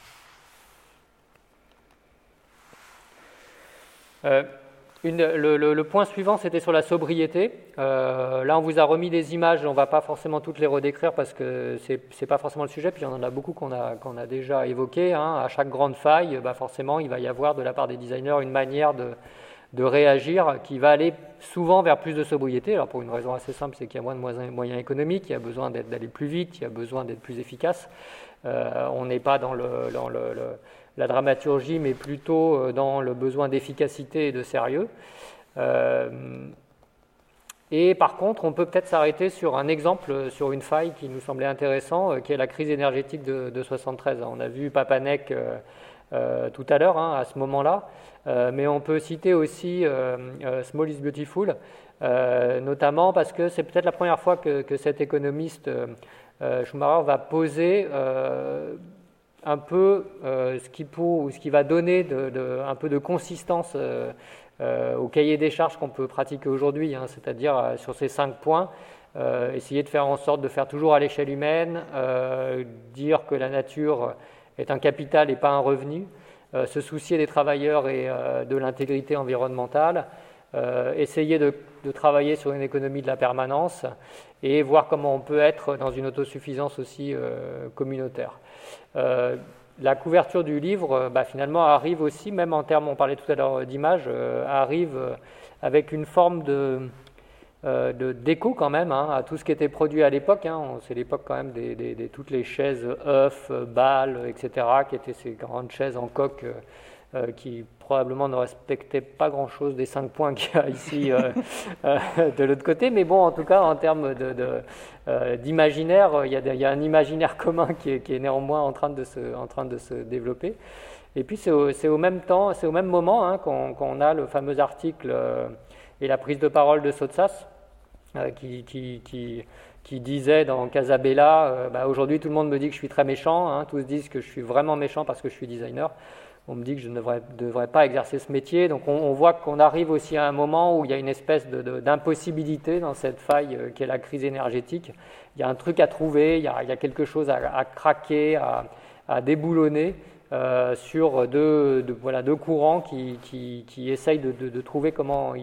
Le, point suivant, c'était sur la sobriété. là, on vous a remis des images, on ne va pas forcément toutes les redécrire parce que ce n'est pas forcément le sujet, puis on en a beaucoup qu'on a, déjà évoqué. Hein. À chaque grande faille, bah, forcément, il va y avoir de la part des designers une manière de, de réagir qui va aller souvent vers plus de sobriété. Alors pour une raison assez simple, c'est qu'il y a moins de moyens économiques, il y a besoin d'aller plus vite, il y a besoin d'être plus efficace. Euh, on n'est pas dans, le, la dramaturgie, mais plutôt euh, dans le besoin d'efficacité et de sérieux. Euh, et par contre, on peut peut-être s'arrêter sur un exemple, sur une faille qui nous semblait intéressant, qui est la crise énergétique de, de 73. On a vu Papanek tout à l'heure, hein, à ce moment-là. Euh, mais on peut citer aussi euh, euh, Small is Beautiful, notamment parce que c'est peut-être la première fois que, cet économiste Schumacher va poser un peu ce, qui ou ce qui va donner un peu de consistance au cahier des charges qu'on peut pratiquer aujourd'hui, hein, c'est-à-dire sur ces cinq points. essayer de faire en sorte de faire toujours à l'échelle humaine, dire que la nature est un capital et pas un revenu, euh, se soucier des travailleurs et euh, de l'intégrité environnementale, euh, essayer de, travailler sur une économie de la permanence et voir comment on peut être dans une autosuffisance aussi communautaire. La couverture du livre, bah, finalement, arrive aussi, même en termes, on parlait tout à l'heure d'image, arrive avec une forme de, de déco quand même hein, à tout ce qui était produit à l'époque. Hein. C'est l'époque quand même des, toutes les chaises œufs, balles, etc., qui étaient ces grandes chaises en coque qui probablement ne respectaient pas grand-chose des cinq points qu'il y a ici de l'autre côté. Mais bon, en tout cas, en termes d'imaginaire, il, y a un imaginaire commun qui est, qui est, néanmoins en train de se, en train de se développer. Et puis c'est au, même temps, c'est au même moment hein, qu'on a le fameux article euh, et la prise de parole de Sotsas euh, qui, qui, qui, disait dans Casabella euh, bah, Aujourd'hui tout le monde me dit que je suis très méchant, hein, tous disent que je suis vraiment méchant parce que je suis designer. On me dit que je ne devrais, pas exercer ce métier. Donc on, voit qu'on arrive aussi à un moment où il y a une espèce d'impossibilité dans cette faille qui est la crise énergétique. Il y a un truc à trouver, il y a, quelque chose à, craquer, à, déboulonner. Euh, sur deux, courants qui, essayent de, trouver comment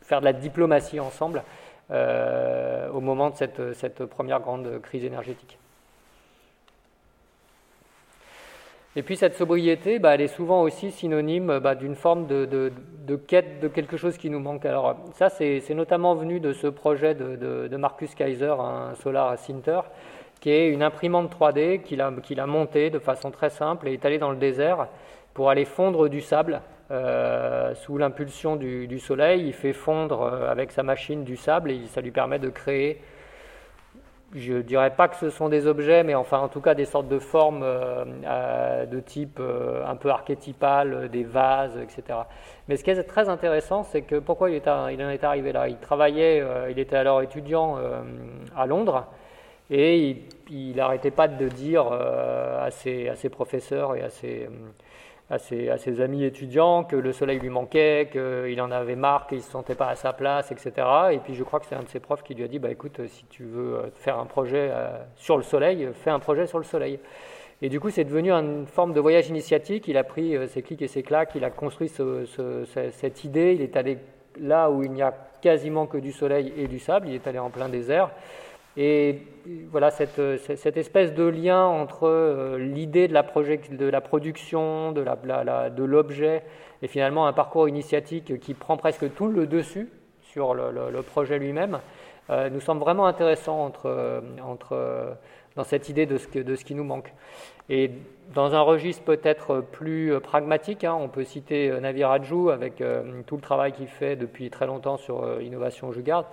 faire de la diplomatie ensemble euh, au moment de cette, première grande crise énergétique. Et puis cette sobriété, bah, elle est souvent aussi synonyme bah, d'une forme de, de, quête de quelque chose qui nous manque. Alors ça, c'est notamment venu de ce projet de, Marcus Kaiser, un Solar Center, qui est une imprimante 3D qu'il a, qu'il a montée de façon très simple et est allé dans le désert pour aller fondre du sable euh, sous l'impulsion du, soleil. Il fait fondre euh, avec sa machine du sable et ça lui permet de créer, je ne dirais pas que ce sont des objets, mais enfin en tout cas des sortes de formes euh, de type un peu archétypal, des vases, etc. Mais ce qui est très intéressant, c'est que pourquoi il, en est arrivé là? Il travaillait, il était alors étudiant à Londres. Et il n'arrêtait pas de dire euh, à, ses, professeurs et à ses, à, ses, amis étudiants que le soleil lui manquait, qu'il en avait marre, qu'il ne se sentait pas à sa place, etc. Et puis je crois que c'est un de ses profs qui lui a dit bah, écoute, si tu veux euh, faire un projet euh, sur le soleil, fais un projet sur le soleil. Et du coup, c'est devenu une forme de voyage initiatique. Il a pris ses clics et ses claques, il a construit ce, cette idée. Il est allé là où il n'y a quasiment que du soleil et du sable. Il est allé en plein désert. Et voilà cette, cette, espèce de lien entre euh, l'idée de, la de la production, de l'objet, et finalement un parcours initiatique qui prend presque tout le dessus sur le, projet lui-même, euh, nous semble vraiment intéressant entre, entre, dans cette idée de ce, de ce qui nous manque. Et dans un registre peut-être plus pragmatique, hein, on peut citer Navi Raju avec euh, tout le travail qu'il fait depuis très longtemps sur Innovation Jugarde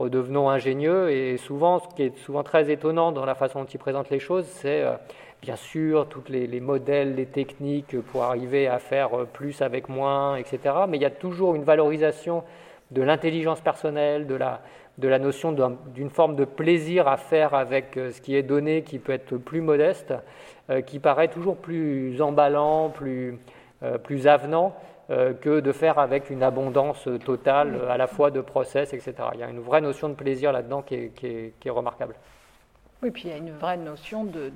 redevenons ingénieux. Et souvent, ce qui est souvent très étonnant dans la façon dont il présente les choses, c'est euh, bien sûr tous les, modèles, les techniques pour arriver à faire euh, plus avec moins, etc. Mais il y a toujours une valorisation de l'intelligence personnelle, de la, notion d'une forme de plaisir à faire avec euh, ce qui est donné, qui peut être plus modeste, qui paraît toujours plus emballant, plus, avenant que de faire avec une abondance totale à la fois de process, etc. Il y a une vraie notion de plaisir là-dedans qui est, remarquable. Oui, puis il y a une vraie notion de,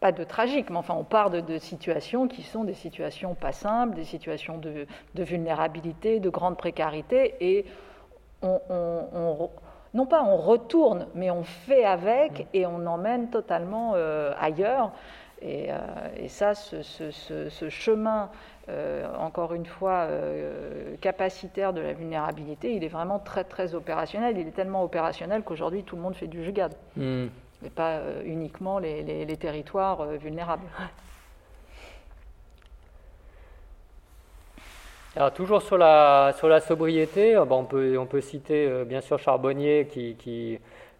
pas de tragique, mais enfin on part de, situations qui sont des situations pas simples, des situations de, vulnérabilité, de grande précarité, et on, non pas on retourne, mais on fait avec et on emmène totalement euh, ailleurs. Et, euh, ça, ce chemin euh, encore une fois, euh, capacitaire de la vulnérabilité, il est vraiment très très opérationnel. Il est tellement opérationnel qu'aujourd'hui tout le monde fait du jugade, hmm. et pas uniquement les, territoires vulnérables. Alors toujours sur la, sur la sobriété, on, peut, on peut citer bien sûr Charbonnier qui, qui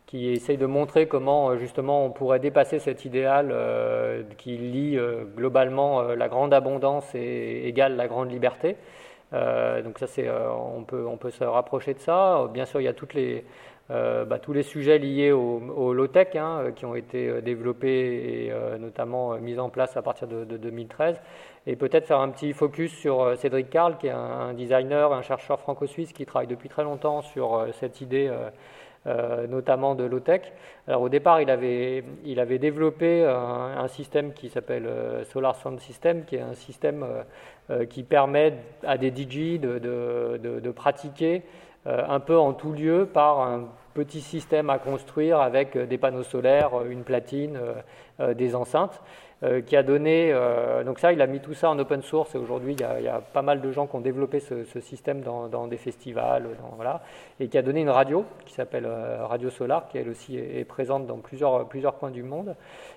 qui essaye de montrer comment euh, justement on pourrait dépasser cet idéal euh, qui lie euh, globalement la grande abondance et égale la grande liberté. donc ça c'est, on peut on peut se rapprocher de ça. Bien sûr il y a toutes les bah, tous les sujets liés au, low-tech hein, qui ont été développés et notamment mis en place à partir de, 2013. Et peut-être faire un petit focus sur Cédric Carl, qui est un, un designer, un chercheur franco-suisse qui travaille depuis très longtemps sur cette idée euh, notamment de low-tech. Alors au départ, il avait, il avait développé un, système qui s'appelle euh, Solar Sound System, qui est un système euh, qui permet à des DJ de, de, pratiquer un peu en tout lieu par un petit système à construire avec des panneaux solaires, une platine, des enceintes. Euh, qui a donné, euh, donc ça, il a mis tout ça en open source et aujourd'hui, il, y a pas mal de gens qui ont développé ce, système dans, des festivals, voilà, et qui a donné une radio qui s'appelle euh, Radio Solar, qui elle aussi est, présente dans plusieurs, plusieurs coins du monde.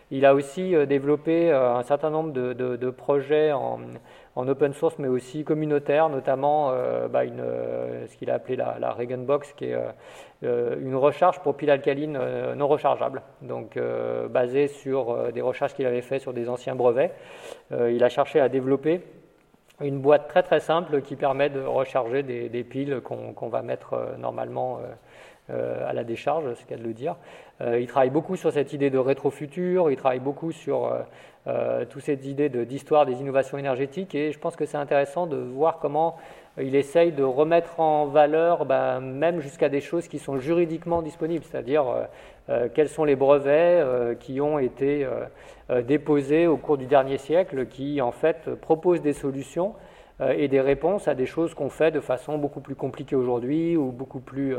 Il a aussi développé un certain nombre de projets en en open source, mais aussi communautaire, notamment euh, bah, une, euh, ce qu'il a appelé la, la Box, qui est euh, une recharge pour piles alcalines non rechargeables, donc basée sur des recherches qu'il avait fait sur des anciens brevets. il a cherché à développer une boîte très très simple qui permet de recharger des, piles qu'on va mettre normalement à la décharge, c'est le cas de le dire. il travaille beaucoup sur cette idée de rétro-futur, il travaille beaucoup sur euh, toutes ces idées d'histoire des innovations énergétiques et je pense que c'est intéressant de voir comment il essaye de remettre en valeur ben, même jusqu'à des choses qui sont juridiquement disponibles, c'est-à-dire euh, euh, quels sont les brevets qui ont été déposés au cours du dernier siècle, qui en fait proposent des solutions et des réponses à des choses qu'on fait de façon beaucoup plus compliquée aujourd'hui ou beaucoup plus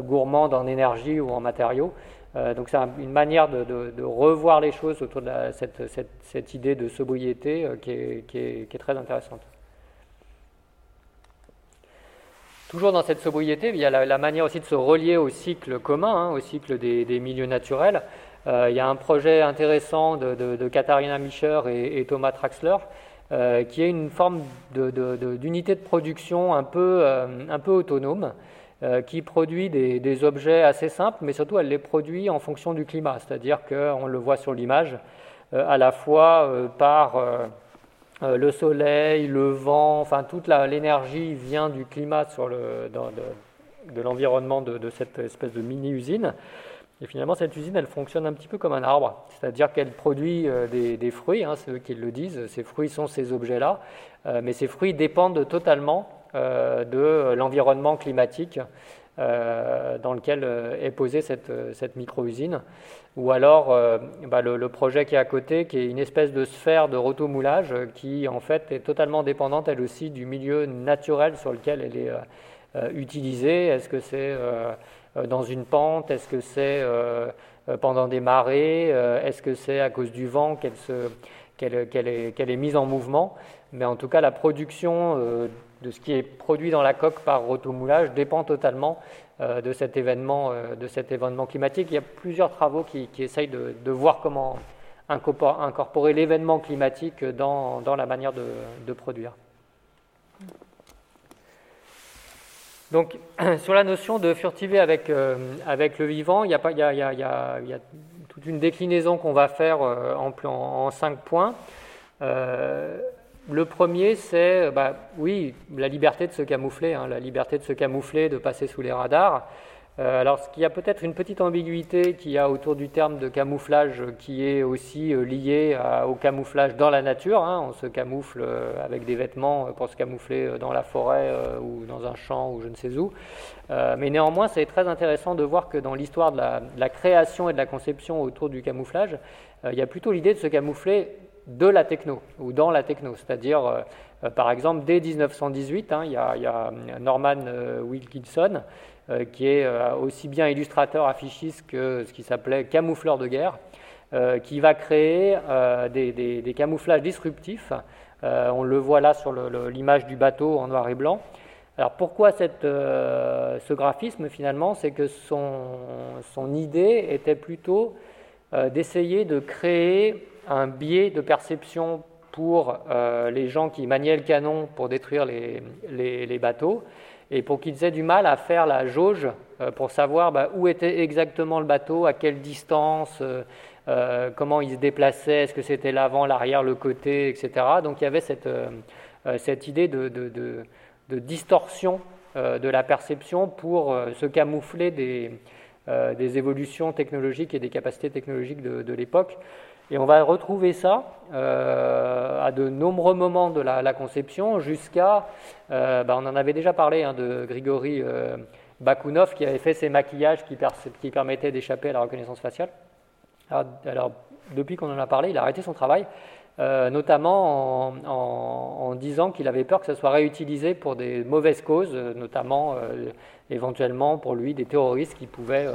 gourmande en énergie ou en matériaux. Euh, donc c'est une manière de, revoir les choses autour de cette, idée de sobriété euh, qui, est, très intéressante. Toujours dans cette sobriété, il y a la, manière aussi de se relier au cycle commun, hein, au cycle des, milieux naturels. Euh, il y a un projet intéressant de, Katharina Mischer et, Thomas Traxler, qui est une forme d'unité de, production un peu autonome, euh, qui produit des, objets assez simples, mais surtout elle les produit en fonction du climat, c'est-à-dire qu'on le voit sur l'image, euh, à la fois euh, le soleil, le vent, enfin toute l'énergie vient du climat le, de, l'environnement de, cette espèce de mini-usine. Et finalement, cette usine, elle fonctionne un petit peu comme un arbre, c'est-à-dire qu'elle produit des, fruits, hein, c'est eux qui le disent, ces fruits sont ces objets-là, mais ces fruits dépendent totalement euh, de l'environnement climatique euh, dans lequel euh, est posée cette, cette micro-usine. Ou alors bah, le, projet qui est à côté, qui est une espèce de sphère de rotomoulage qui en fait est totalement dépendante elle aussi du milieu naturel sur lequel elle est utilisée. Est-ce que c'est dans une pente? Est-ce que c'est pendant des marées? Est-ce que c'est à cause du vent qu'elle est, mise en mouvement? Mais en tout cas, la production de ce qui est produit dans la coque par rotomoulage dépend totalement euh, de, cet événement, euh, de cet événement climatique. Il y a plusieurs travaux qui, essayent de, voir comment incorporer l'événement climatique dans, la manière de, produire. Donc, sur la notion de furtiver avec, euh, le vivant, il y, a, toute une déclinaison qu'on va faire en, cinq points. Le premier, c'est, bah, oui, la liberté de se camoufler, hein, la liberté de se camoufler, de passer sous les radars. Euh, alors, ce qui a peut-être une petite ambiguïté qu'il y a autour du terme de camouflage, qui est aussi euh, lié au camouflage dans la nature. Hein. on se camoufle euh, avec des vêtements pour se camoufler dans la forêt ou dans un champ ou je ne sais où. mais néanmoins, c'est très intéressant de voir que dans l'histoire de la, création et de la conception autour du camouflage, il y a plutôt l'idée de se camoufler de la techno ou dans la techno. C'est-à-dire, euh, euh, par exemple, dès 1918, hein, il, y a, Norman euh, Wilkinson qui est aussi bien illustrateur affichiste que ce qui s'appelait camoufleur de guerre, qui va créer des, camouflages disruptifs. on le voit là sur l'image du bateau en noir et blanc. Alors pourquoi ce graphisme finalement? C'est que son, idée était plutôt d'essayer de créer un biais de perception pour euh, les gens qui maniaient le canon pour détruire les, bateaux et pour qu'ils aient du mal à faire la jauge euh, pour savoir bah, où était exactement le bateau, à quelle distance, euh, comment il se déplaçait, est-ce que c'était l'avant, l'arrière, le côté, etc. Donc il y avait cette, cette idée de, de, de, distorsion de la perception pour se camoufler des, des évolutions technologiques et des capacités technologiques de l'époque. Et on va retrouver ça euh, à de nombreux moments de la, conception jusqu'à, euh, bah, on en avait déjà parlé hein, de Grigory euh, Bakounov qui avait fait ces maquillages qui, qui permettaient d'échapper à la reconnaissance faciale. Alors, depuis qu'on en a parlé, il a arrêté son travail notamment en, disant qu'il avait peur que ça soit réutilisé pour des mauvaises causes, notamment éventuellement pour lui des terroristes qui pouvaient,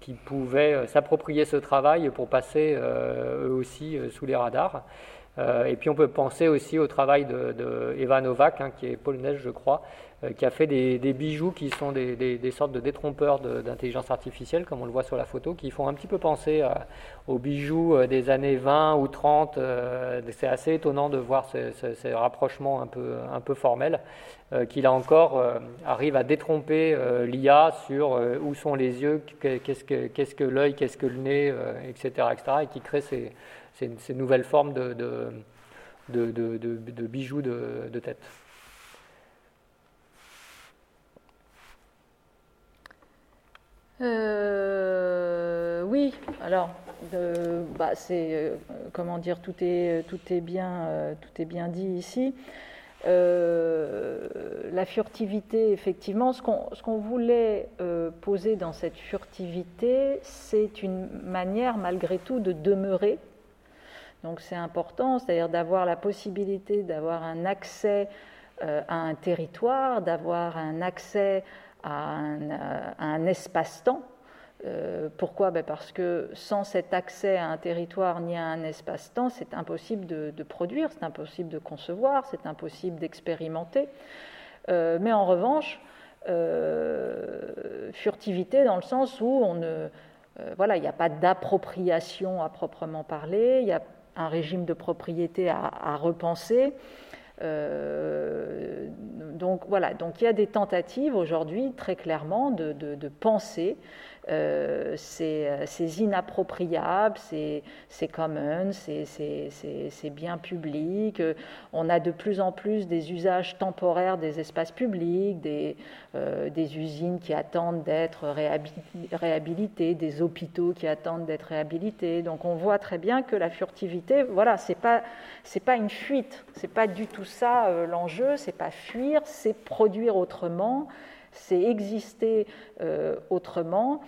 qui pouvaient s'approprier ce travail pour passer eux aussi sous les radars. Euh, et puis on peut penser aussi au travail de, Eva Novak, hein, qui est polonaise, je crois, euh, qui a fait des, bijoux qui sont des, sortes de détrompeurs d'intelligence artificielle, comme on le voit sur la photo, qui font un petit peu penser aux bijoux euh, des années 20 ou 30. C'est assez étonnant de voir ces, rapprochements un peu, un peu formels, qui là encore arrive à détromper l'IA sur où sont les yeux, qu'est-ce que, l'œil, qu'est-ce que le nez, etc., etc., et qui crée ces nouvelles formes de, bijoux de, tête. Euh, oui, alors bah, c'est euh, comment dire, tout est, tout est, bien, euh, tout est bien dit ici. la furtivité, effectivement, ce qu'on voulait poser dans cette furtivité, c'est une manière malgré tout de demeurer donc c'est important, c'est-à-dire d'avoir la possibilité d'avoir un accès à un territoire, d'avoir un accès à un, espace-temps. Euh, pourquoi? Ben Parce que sans cet accès à un territoire ni à un espace-temps, c'est impossible de, produire, c'est impossible de concevoir, c'est impossible d'expérimenter. Euh, mais en revanche, furtivité dans le sens où on ne, voilà, il n'y a pas d'appropriation à proprement parler, il n'y a un régime de propriété à, repenser. Euh, donc voilà, donc il y a des tentatives aujourd'hui très clairement de, de penser euh, euh, c'est inappropriable, c'est common, c'est bien public. Euh, on a de plus en plus des usages temporaires des espaces publics, des, usines qui attendent d'être réhabilitées, des hôpitaux qui attendent d'être réhabilités. Donc on voit très bien que la furtivité, voilà, c'est pas une fuite, c'est pas du tout ça l'enjeu, c'est pas fuir, c'est produire autrement c'est exister euh, autrement.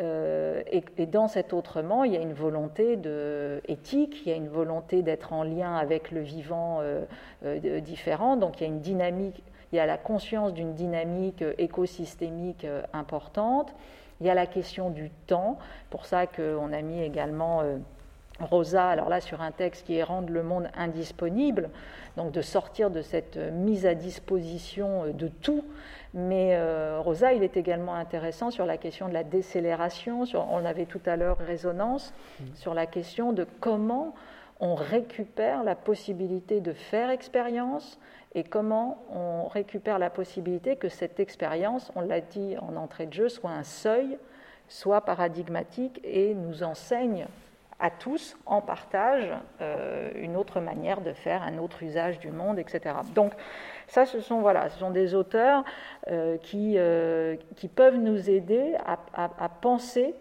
Euh, et, dans cet autrement, il y a une volonté de, éthique, il y a une volonté d'être en lien avec le vivant euh, différent. Donc il y a une dynamique, il y a la conscience d'une dynamique écosystémique importante. Il y a la question du temps, pour ça qu'on a mis également Rosa, alors là sur un texte qui est rendre le monde indisponible, donc de sortir de cette mise à disposition de tout. Mais euh, Rosa, il est également intéressant sur la question de la décélération, on avait tout à l'heure résonance, mm. sur la question de comment on récupère la possibilité de faire expérience et comment on récupère la possibilité que cette expérience, on l'a dit en entrée de jeu, soit un seuil, soit paradigmatique et nous enseigne à tous en partage euh, une autre manière de faire, un autre usage du monde, etc. Donc ça, ce sont, voilà, ce sont des auteurs euh, qui, euh, qui peuvent nous aider à, penser,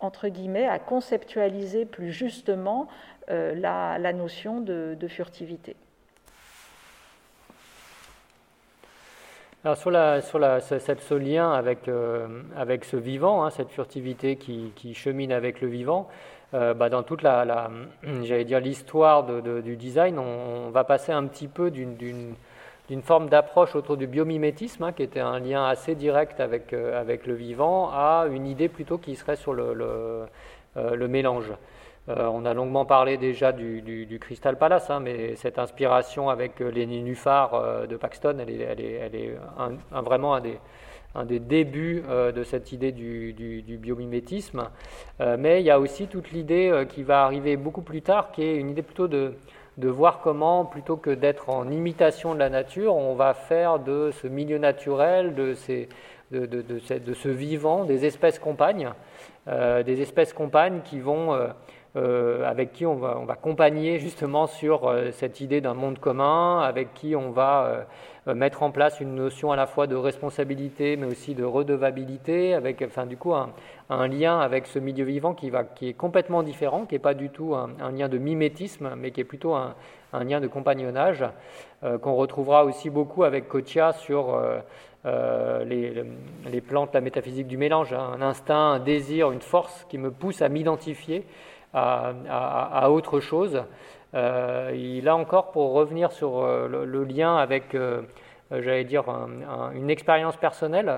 entre guillemets, à conceptualiser plus justement la, notion de, furtivité. Alors sur, la, sur la, ce lien avec, avec ce vivant, hein, cette furtivité qui, chemine avec le vivant, euh, bah, dans toute la, j'allais dire l'histoire du design, on, va passer un petit peu d'une forme d'approche autour du biomimétisme, hein, qui était un lien assez direct avec, euh, avec le vivant, à une idée plutôt qui serait sur le, euh, mélange. on a longuement parlé déjà du, Crystal Palace, hein, mais cette inspiration avec les nénuphars de Paxton, elle est, vraiment un des, un des débuts euh, de cette idée du, biomimétisme. Euh, mais il y a aussi toute l'idée euh, qui va arriver beaucoup plus tard, qui est une idée plutôt de, voir comment, plutôt que d'être en imitation de la nature, on va faire de ce milieu naturel, de, ces, de ce vivant, des espèces compagnes, des espèces compagnes qui vont... avec qui on va, on va compagner justement sur cette idée d'un monde commun, avec qui on va euh, mettre en place une notion à la fois de responsabilité mais aussi de redevabilité, avec du coup un, lien avec ce milieu vivant qui, est complètement différent, qui n'est pas du tout un, lien de mimétisme, mais qui est plutôt un, lien de compagnonnage, euh, qu'on retrouvera aussi beaucoup avec Kotia sur euh, les, les, plantes, la métaphysique du mélange, hein. un instinct, un désir, une force qui me pousse à m'identifier à, autre chose. Euh, là encore, pour revenir sur euh, le, lien avec, euh, j'allais dire, une expérience personnelle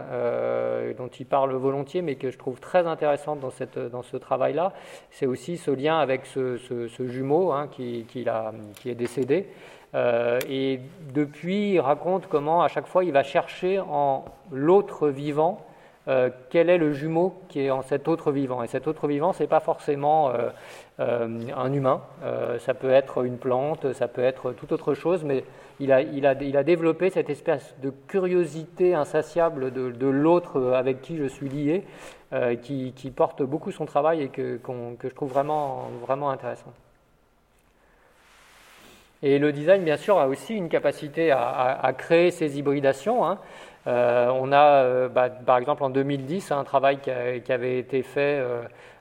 dont il parle volontiers, mais que je trouve très intéressante dans, ce travail-là, c'est aussi ce lien avec ce, jumeau hein, qui, est décédé. et depuis, il raconte comment à chaque fois il va chercher en l'autre vivant euh, quel est le jumeau qui est en cet autre vivant? Et cet autre vivant, ce n'est pas forcément euh, euh, un humain, ça peut être une plante, ça peut être toute autre chose, mais il a, développé cette espèce de curiosité insatiable de, l'autre avec qui je suis lié, qui, porte beaucoup son travail et que, je trouve vraiment, vraiment intéressant. Et le design, bien sûr, a aussi une capacité à, à, créer ces hybridations. Hein. Euh, on a, euh, bah, par exemple, en 2010, un travail qui, avait été fait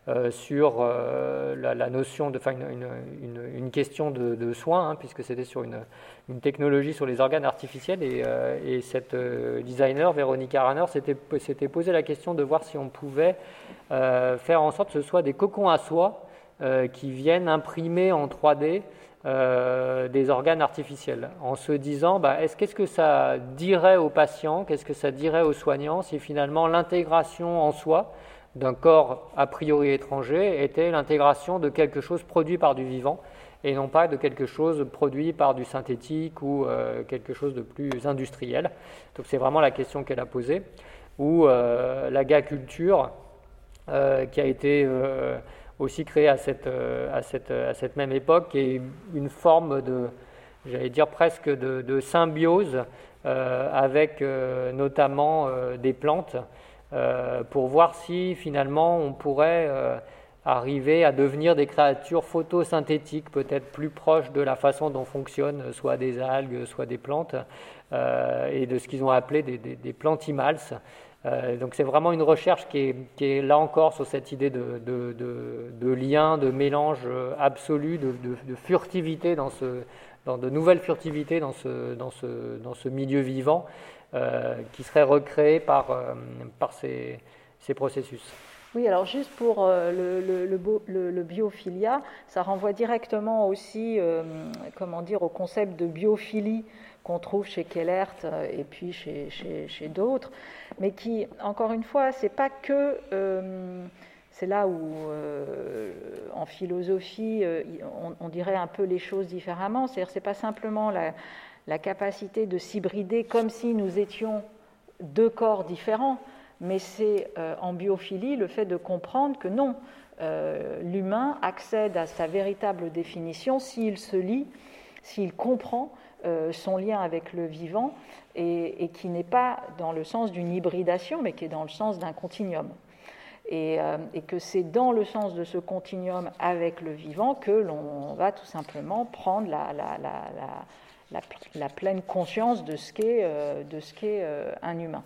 euh, sur la, notion de, une, question de, soins, hein, puisque c'était sur une, technologie sur les organes artificiels. Et, cette designer, Véronica Ranner, s'était posé la question de voir si on pouvait faire en sorte que ce soit des cocons à soie qui viennent imprimer en 3D euh, des organes artificiels, en se disant bah, est-ce qu'est-ce que ça dirait aux patients, qu'est-ce que ça dirait aux soignants si finalement l'intégration en soi d'un corps a priori étranger était l'intégration de quelque chose produit par du vivant et non pas de quelque chose produit par du synthétique ou euh, quelque chose de plus industriel. Donc c'est vraiment la question qu'elle a posée. Ou euh, la gaculture qui a été aussi créé à cette, euh, cette même époque, et une forme de, j'allais dire presque de, symbiose euh, avec euh, notamment des plantes, pour voir si finalement on pourrait arriver à devenir des créatures photosynthétiques, peut-être plus proches de la façon dont fonctionnent soit des algues, soit des plantes, et de ce qu'ils ont appelé des, des plantimals. Euh, donc c'est vraiment une recherche qui est, là encore sur cette idée de, lien, de mélange euh, absolu, de, furtivité dans de nouvelles furtivités dans ce, milieu vivant euh, qui serait recréé par, ces, ces, processus. Oui, alors juste pour le, le, le, biophilia, ça renvoie directement aussi, comment dire, au concept de biophilie qu'on trouve chez Kellert euh, et puis chez, d'autres, mais qui, encore une fois, c'est pas que. Euh, c'est là où, euh, en philosophie, on, dirait un peu les choses différemment. C'est-à-dire, c'est pas simplement la, la capacité de s'hybrider comme si nous étions deux corps différents, mais c'est en biophilie le fait de comprendre que non, l'humain accède à sa véritable définition s'il se lit, s'il comprend son lien avec le vivant et, qui n'est pas dans le sens d'une hybridation, mais qui est dans le sens d'un continuum. Et, euh, que c'est dans le sens de ce continuum avec le vivant que l'on va tout simplement prendre la, la, pleine conscience de ce qu'est euh, un humain.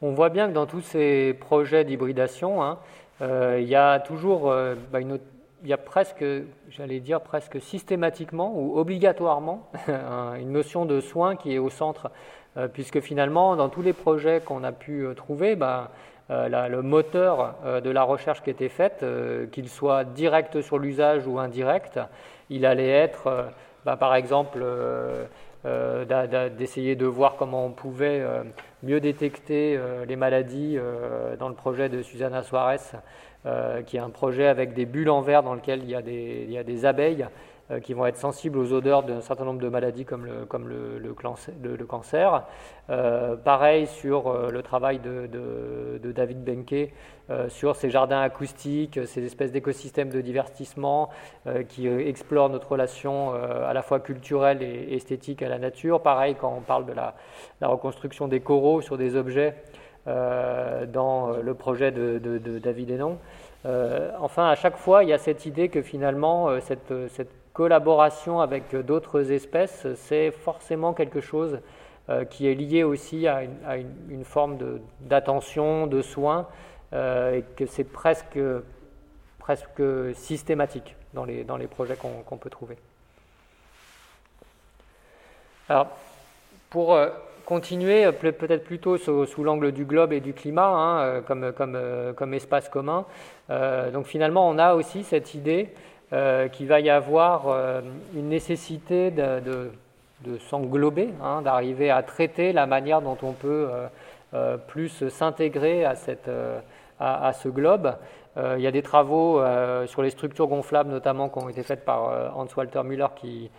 On voit bien que dans tous ces projets d'hybridation, hein, il y a toujours bah, une autre il y a presque, j'allais dire presque systématiquement ou obligatoirement une notion de soin qui est au centre, euh, puisque finalement, dans tous les projets qu'on a pu euh, trouver, ben, euh, le moteur de la recherche qui était faite, qu'il soit direct sur l'usage ou indirect, il allait être, ben, par exemple, d'essayer de voir comment on pouvait mieux détecter les maladies dans le projet de Susanna Suarez euh, qui est un projet avec des bulles en verre dans lequel il y a des, abeilles euh, qui vont être sensibles aux odeurs d'un certain nombre de maladies comme le, cancer. Euh, pareil sur le travail de, David Benke sur ces jardins acoustiques, ces espèces d'écosystèmes de divertissement qui explorent notre relation à la fois culturelle et esthétique à la nature. Pareil quand on parle de la reconstruction des coraux sur des objets. Euh, dans le projet de, David Hénon. Euh, enfin, à chaque fois, il y a cette idée que finalement, euh, cette, collaboration avec d'autres espèces, c'est forcément quelque chose qui est lié aussi à une, forme d'attention, de, soin, et que c'est presque, presque systématique dans les, dans les projets qu'on peut trouver. Alors, pour continuer peut-être plutôt sous, l'angle du globe et du climat, hein, comme, comme, comme, espace commun. donc finalement, on a aussi cette idée qu'il va y avoir une nécessité de, s'englober, hein, d'arriver à traiter la manière dont on peut plus s'intégrer à, à, ce globe. il y a des travaux sur les structures gonflables, notamment, qui ont été faits par Hans Walter Müller, qui,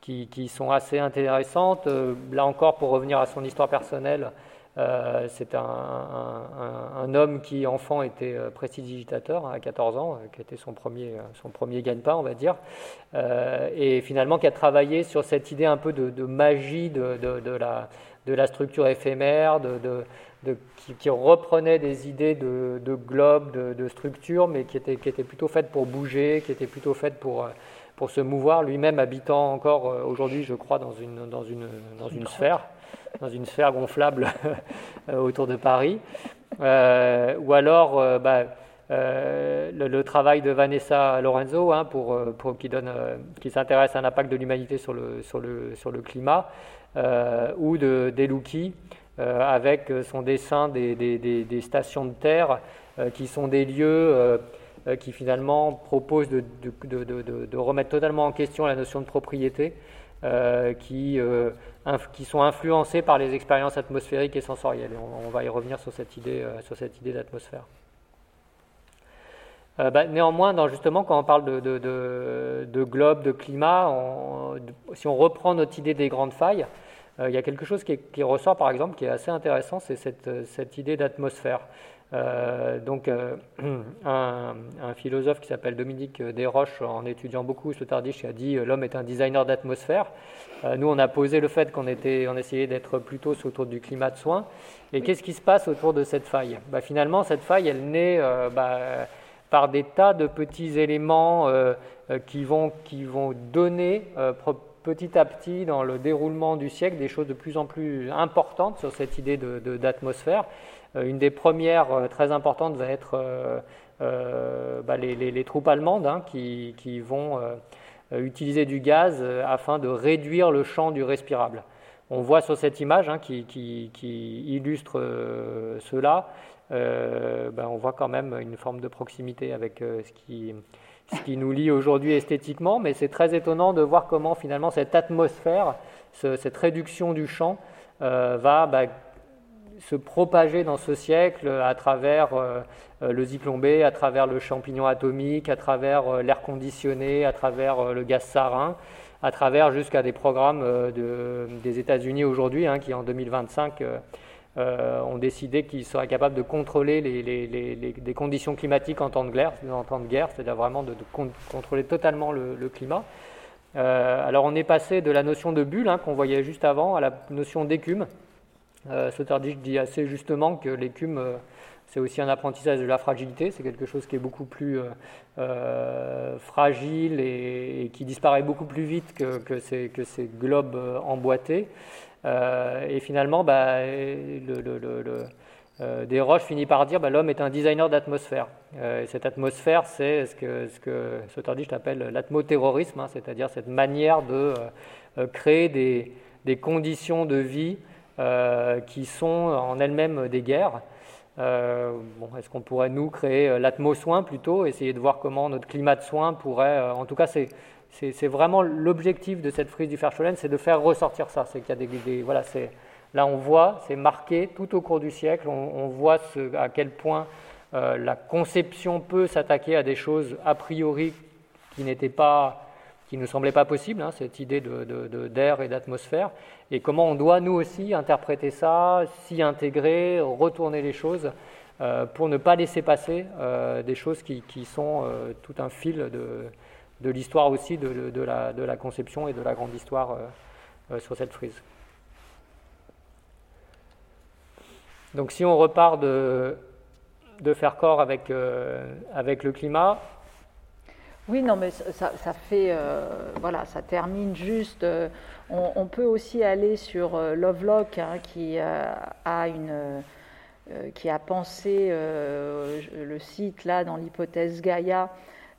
qui, sont assez intéressantes. Euh, là encore, pour revenir à son histoire personnelle, euh, c'est un, homme qui, enfant, était euh, prestidigitateur hein, à 14 ans, qui était son premier, son premier gagne-pain, on va dire, et finalement qui a travaillé sur cette idée un peu de, magie de, la, de la structure éphémère, de, qui, reprenait des idées de, globe, de, structure, mais qui étaient, qui étaient plutôt faites pour bouger, qui étaient plutôt faites pour pour se mouvoir, lui-même habitant encore euh, aujourd'hui, je crois, dans une, dans une, dans une sphère, dans une sphère gonflable euh, autour de Paris. Euh, ou alors, bah, le, travail de Vanessa Lorenzo, hein, pour, qui, donne, qui s'intéresse à l'impact de l'humanité sur le, sur, le, sur le climat, ou de Delucchi, avec son dessin des, des, stations de terre, qui sont des lieux qui finalement propose de, remettre totalement en question la notion de propriété, euh, qui, euh, qui, sont influencés par les expériences atmosphériques et sensorielles. on, va y revenir sur cette idée, sur cette idée d'atmosphère. Bah, néanmoins, dans, justement, quand on parle de, globe, de climat, si on reprend notre idée des grandes failles, il y a quelque chose qui, ressort, par exemple, qui est assez intéressant, c'est cette, idée d'atmosphère. Euh, donc, euh, un, philosophe qui s'appelle Dominique Desroches, en étudiant beaucoup ce Tardich, a dit l'homme est un designer d'atmosphère. Euh, nous, on a posé le fait qu'on était, on essayait d'être plutôt autour du climat de soins. Et qu'est-ce qui se passe autour de cette faille? Bah, Finalement, cette faille, elle naît bah, par des tas de petits éléments qui, vont, qui vont donner petit à petit dans le déroulement du siècle des choses de plus en plus importantes sur cette idée d'atmosphère. De, euh, une des premières euh, très importantes va être euh, bah, les, troupes allemandes hein, qui, vont utiliser du gaz afin de réduire le champ du respirable. On voit sur cette image hein, qui, illustre cela, bah, on voit quand même une forme de proximité avec ce qui, ce qui nous lie aujourd'hui esthétiquement, mais c'est très étonnant de voir comment finalement cette atmosphère, cette réduction du champ, va bah, se propager dans ce siècle à travers euh, euh, le ziplombé, à travers le champignon atomique, à travers euh, l'air conditionné, à travers le gaz sarin, à travers jusqu'à des programmes des États-Unis aujourd'hui qui en 2025 ont décidé qu'ils seraient capables de contrôler les, conditions climatiques en temps de guerre, guerre c'est-à-dire vraiment de, contrôler totalement le, climat. alors on est passé de la notion de bulle hein, qu'on voyait juste avant à la notion d'écume. Euh, dit assez justement que l'écume, euh, c'est aussi un apprentissage de la fragilité, c'est quelque chose qui est beaucoup plus euh, euh, fragile et, qui disparaît beaucoup plus vite que, ces, globes emboîtés. et finalement, bah, des Roches finit par dire bah, l'homme est un designer d'atmosphère. cette atmosphère, c'est ce que, ce que appelle l'atmoterrorisme, hein, c'est-à-dire cette manière de créer des, conditions de vie euh, qui sont en elles-mêmes des guerres. Euh, bon, Est-ce qu'on pourrait, nous, créer euh, l'atmo-soin plutôt, essayer de voir comment notre climat de soins pourrait. en tout cas, c'est, vraiment l'objectif de cette frise du Verschollen, c'est de faire ressortir ça. C'est qu'il y a des, voilà, c'est, là, on voit, c'est marqué tout au cours du siècle, on, voit à quel point la conception peut s'attaquer à des choses a priori qui n'étaient pas qui ne semblait pas possible, hein, cette idée d'air de, et d'atmosphère, et comment on doit nous aussi interpréter ça, s'y intégrer, retourner les choses, euh, pour ne pas laisser passer euh, des choses qui, sont euh, tout un fil de, l'histoire aussi, de, la, de, la, conception et de la grande histoire sur cette frise. Donc si on repart de, faire corps avec, avec le climat, oui, non, mais ça, fait, euh, voilà, ça termine juste. Euh, on, peut aussi aller sur euh, Lovelock, hein, qui a une, qui a pensé le site là dans l'hypothèse Gaïa,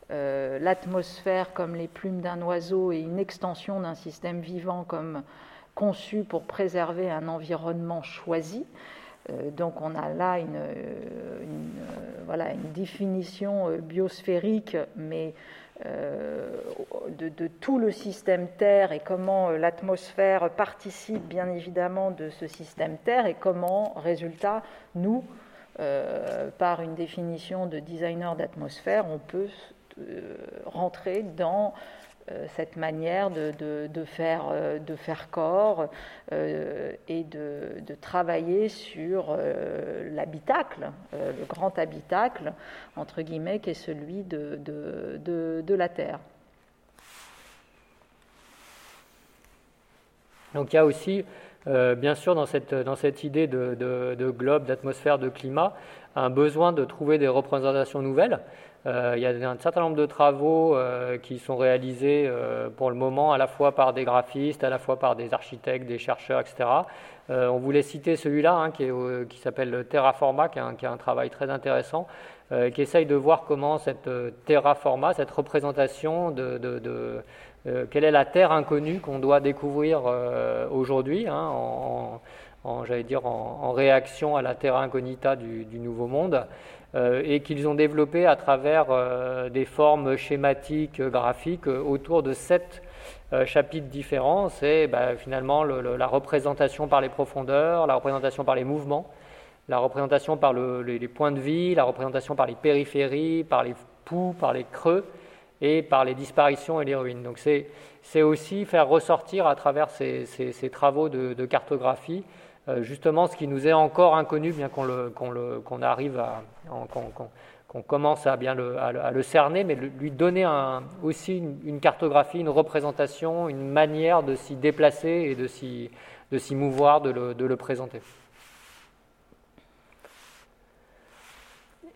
l'atmosphère comme les plumes d'un oiseau et une extension d'un système vivant comme conçu pour préserver un environnement choisi. Donc on a là une, voilà, une définition biosphérique, mais de, tout le système Terre et comment l'atmosphère participe bien évidemment de ce système Terre et comment, résultat, nous, euh, par une définition de designer d'atmosphère, on peut euh, rentrer dans euh, cette manière de, faire, de faire, corps et de, travailler sur l'habitacle, le grand habitacle, entre guillemets, qui est celui de, la Terre. Donc il y a aussi euh, bien sûr, dans cette idée de, globe, d'atmosphère, de climat, un besoin de trouver des représentations nouvelles. Euh, il y a un certain nombre de travaux euh, qui sont réalisés pour le moment à la fois par des graphistes, à la fois par des architectes, des chercheurs, etc. on voulait citer celui-là hein, qui, s'appelle Terraforma, qui est, un, travail très intéressant, qui essaye de voir comment cette Terraforma, cette représentation de, euh, quelle est la terre inconnue qu'on doit découvrir euh, aujourd'hui, hein, en, j'allais dire, en, réaction à la terra incognita du, Nouveau Monde, euh, et qu'ils ont développé à travers des formes schématiques, graphiques, autour de sept chapitres différents. C'est bah, finalement la représentation par les profondeurs, la représentation par les mouvements, la représentation par les, points de vie, la représentation par les périphéries, par les poux, par les creux, et par les disparitions et les ruines. Donc c'est aussi faire ressortir à travers ces, travaux de, cartographie euh, justement ce qui nous est encore inconnu, bien qu'on arrive à qu'on commence à bien le, cerner, mais lui donner aussi une, cartographie, une représentation, une manière de s'y déplacer et de s'y mouvoir, de le, de le présenter.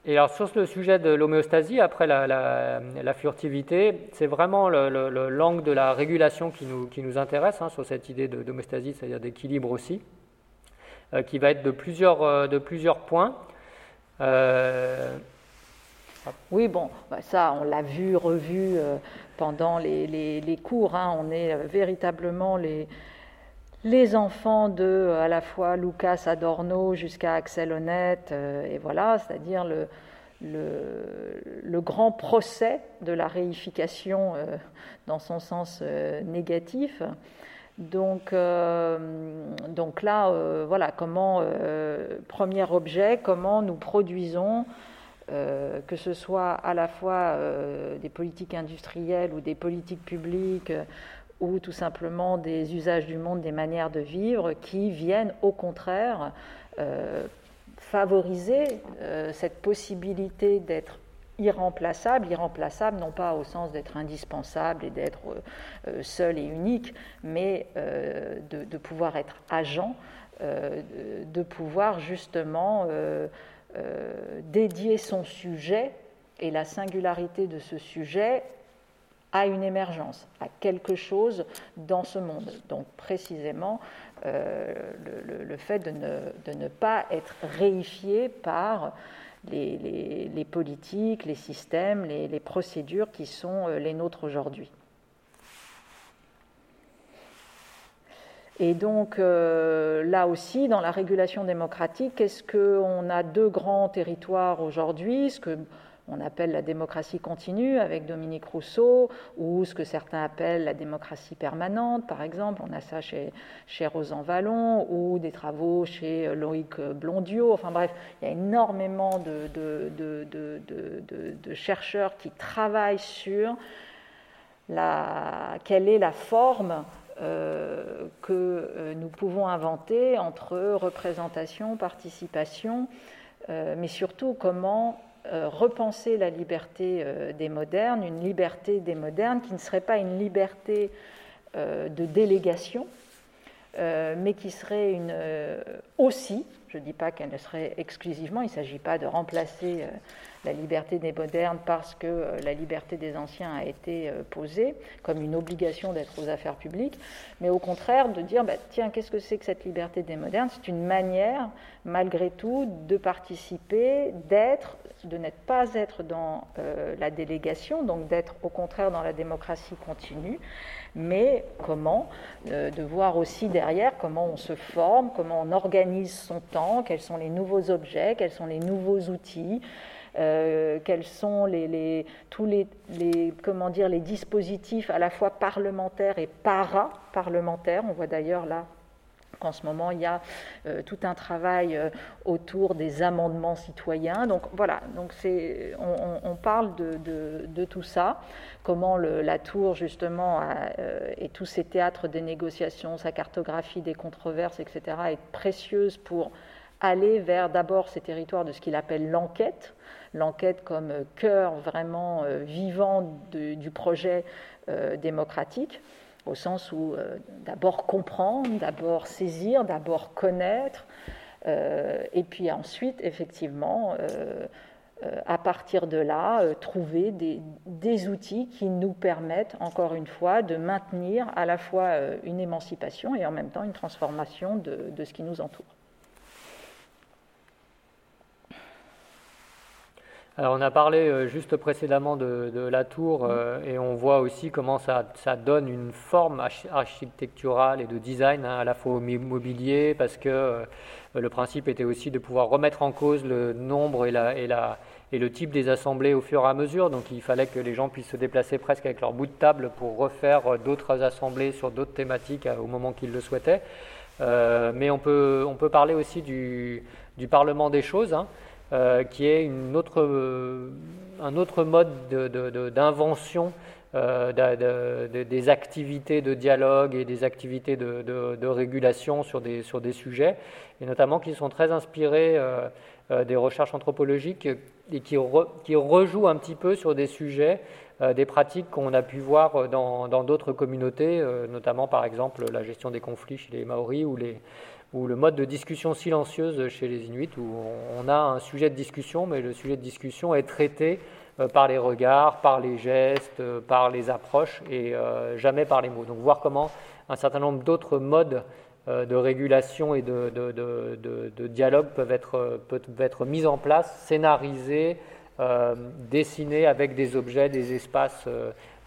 Et alors sur le sujet de l'homéostasie, après la, furtivité, c'est vraiment l'angle de la régulation qui nous, intéresse, hein, sur cette idée d'homéostasie, c'est-à-dire d'équilibre aussi, euh, qui va être de plusieurs, euh, de plusieurs points. Euh, oui, bon, bah, ça, on l'a vu, revu pendant les, les, cours. Hein. on est véritablement les, les enfants de à la fois Lucas Adorno jusqu'à Axel Honnête, euh, et voilà, c'est-à-dire le, le, grand procès de la réification euh, dans son sens euh, négatif. Donc, donc là, voilà, comment, premier objet, comment nous produisons, que ce soit à la fois des politiques industrielles ou des politiques publiques ou tout simplement des usages du monde, des manières de vivre qui viennent au contraire euh, favoriser euh, cette possibilité d'être irremplaçable, irremplaçable non pas au sens d'être indispensable et d'être euh, seul et unique, mais de, pouvoir être agent, de pouvoir justement dédier son sujet et la singularité de ce sujet à une émergence, à quelque chose dans ce monde. Donc précisément euh, le, fait de ne, pas être réifié par les, politiques, les systèmes, les, procédures qui sont euh, les nôtres aujourd'hui. Et donc euh, là aussi, dans la régulation démocratique, est-ce qu'on a deux grands territoires aujourd'hui? On appelle la démocratie continue avec Dominique Rousseau, ou ce que certains appellent la démocratie permanente, par exemple. On a ça chez, chez Rosan Vallon, ou des travaux chez Loïc Blondiot. Enfin bref, il y a énormément de, chercheurs qui travaillent sur quelle est la forme euh, que euh, nous pouvons inventer entre représentation, participation, euh, mais surtout comment euh, repenser la liberté euh, des modernes, une liberté des modernes qui ne serait pas une liberté euh, de délégation, mais qui serait aussi, Je ne dis pas qu'elle ne serait exclusivement, il ne s'agit pas de remplacer la liberté des modernes parce que la liberté des anciens a été posée comme une obligation d'être aux affaires publiques, mais au contraire de dire, bah, tiens, qu'est-ce que c'est que cette liberté des modernes? C'est une manière, malgré tout, de participer, d'être de n'être pas être dans euh, la délégation, donc d'être au contraire dans la démocratie continue, mais comment, euh, de voir aussi derrière comment on se forme, comment on organise son temps, quels sont les nouveaux objets, quels sont les nouveaux outils, euh, quels sont tous les, comment dire, les dispositifs à la fois parlementaires et para-parlementaires. On voit d'ailleurs là en ce moment, il y a euh, tout un travail euh, autour des amendements citoyens. Donc voilà, donc on, parle de, tout ça, comment la Tour, justement, et tous ces théâtres des négociations, sa cartographie des controverses, etc., est précieuse pour aller vers d'abord ces territoires de ce qu'il appelle l'enquête, l'enquête comme cœur vraiment vivant du projet démocratique au sens où euh, d'abord comprendre, d'abord saisir, d'abord connaître, euh, et puis ensuite, effectivement, euh, à partir de là, trouver des, outils qui nous permettent, encore une fois, de maintenir à la fois une émancipation et en même temps une transformation de ce qui nous entoure. Alors on a parlé euh, juste précédemment de, la tour euh, et on voit aussi comment ça, donne une forme architecturale et de design hein, à la fois au mobilier parce que euh, le principe était aussi de pouvoir remettre en cause le nombre et, la, et, la, et, le type des assemblées au fur et à mesure. Donc il fallait que les gens puissent se déplacer presque avec leur bout de table pour refaire d'autres assemblées sur d'autres thématiques au moment qu'ils le souhaitaient. mais on peut, on peut parler aussi du, du Parlement des choses. Hein. Euh, qui est une autre, euh, un autre mode d'invention euh, des activités de dialogue et des activités de, régulation sur des, sur des sujets, et notamment qui sont très inspirés des recherches anthropologiques et qui, qui, rejouent un petit peu sur des sujets, des pratiques qu'on a pu voir dans d'autres communautés, notamment par exemple la gestion des conflits chez les Maoris ou les, ou le mode de discussion silencieuse chez les Inuits, où on a un sujet de discussion, mais le sujet de discussion est traité euh, par les regards, par les gestes, euh, par les approches et euh, jamais par les mots. Donc voir comment un certain nombre d'autres modes de régulation et de, de, dialogue peuvent être, peuvent être mis en place, scénarisés, dessinés avec des objets, des espaces,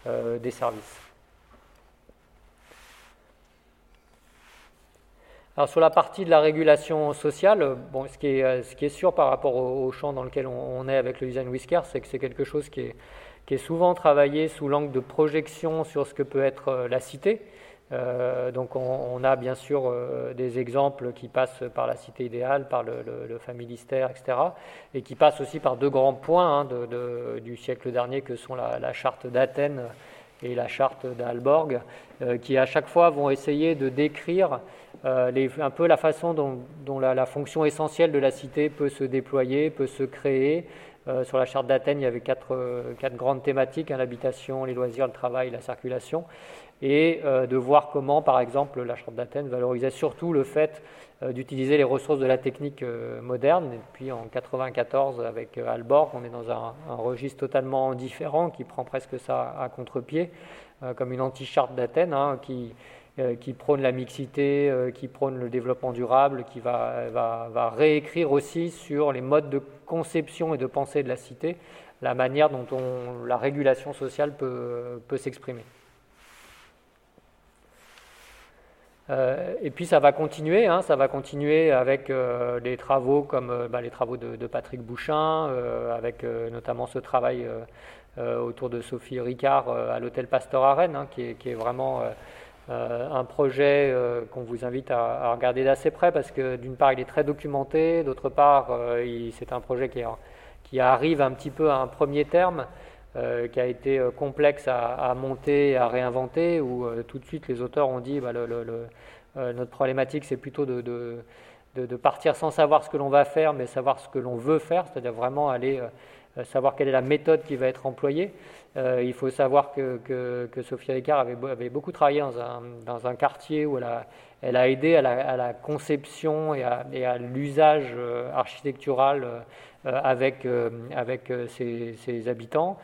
des services. Alors sur la partie de la régulation sociale, bon, ce, qui est, euh, sûr par rapport au, champ dans lequel on, est avec le design Whisker, c'est que c'est quelque chose qui est, souvent travaillé sous l'angle de projection sur ce que peut être euh, la cité. Euh, donc on, a bien sûr des exemples qui passent par la cité idéale, par le, le, familistère, etc. Et qui passent aussi par deux grands points hein, du siècle dernier que sont la charte d'Athènes et la charte d'Alborg, qui à chaque fois vont essayer de décrire euh, un peu la façon dont, la, fonction essentielle de la cité peut se déployer, peut se créer. Euh, sur la charte d'Athènes, il y avait quatre, euh, grandes thématiques, hein, l'habitation, les loisirs, le travail, la circulation, et de voir comment, par exemple, la charte d'Athènes valorisait surtout le fait d'utiliser les ressources de la technique moderne. Et puis en 1994, avec Alborg, on est dans un, registre totalement différent qui prend presque ça à contre-pied, comme une anti-charte d'Athènes hein, qui qui prône la mixité, euh, qui prône le développement durable, qui va, réécrire aussi sur les modes de conception et de pensée de la cité, la manière dont on, la régulation sociale peut, s'exprimer. Euh, et puis ça va continuer, hein, ça va continuer avec des travaux comme bah, les travaux de, Patrick Bouchin, avec notamment ce travail autour de Sophie Ricard à l'hôtel Pasteur à Rennes, hein, qui, est, vraiment euh, un projet euh, qu'on vous invite à, regarder d'assez près parce que d'une part il est très documenté, d'autre part euh, c'est un projet qui, arrive un petit peu à un premier terme, qui a été complexe à, monter et à réinventer, où tout de suite les auteurs ont dit bah, notre problématique c'est plutôt de, partir sans savoir ce que l'on va faire, mais savoir ce que l'on veut faire, c'est-à-dire vraiment aller savoir quelle est la méthode qui va être employée. Euh, il faut savoir que, que, Sophie Ricard avait, beaucoup travaillé dans un, dans un quartier où elle a, elle a aidé à la, conception et à, l'usage architectural avec, avec ses, habitants.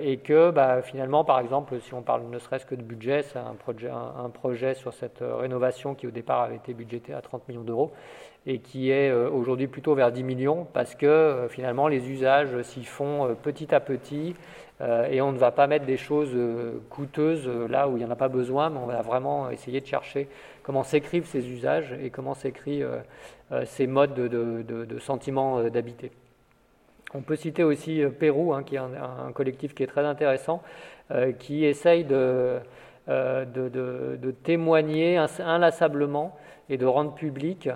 et que bah, finalement, par exemple, si on parle ne serait-ce que de budget, c'est un projet, un, projet sur cette rénovation qui au départ avait été budgété à 30 millions d'euros et qui est aujourd'hui plutôt vers 10 millions parce que finalement les usages s'y font petit à petit euh, et on ne va pas mettre des choses euh, coûteuses euh, là où il n'y en a pas besoin, mais on va vraiment essayer de chercher comment s'écrivent ces usages et comment s'écrivent ces modes de, de, sentiment d'habiter. On peut citer aussi Pérou, hein, qui est un, collectif qui est très intéressant, qui essaye de, témoigner inlassablement et de rendre public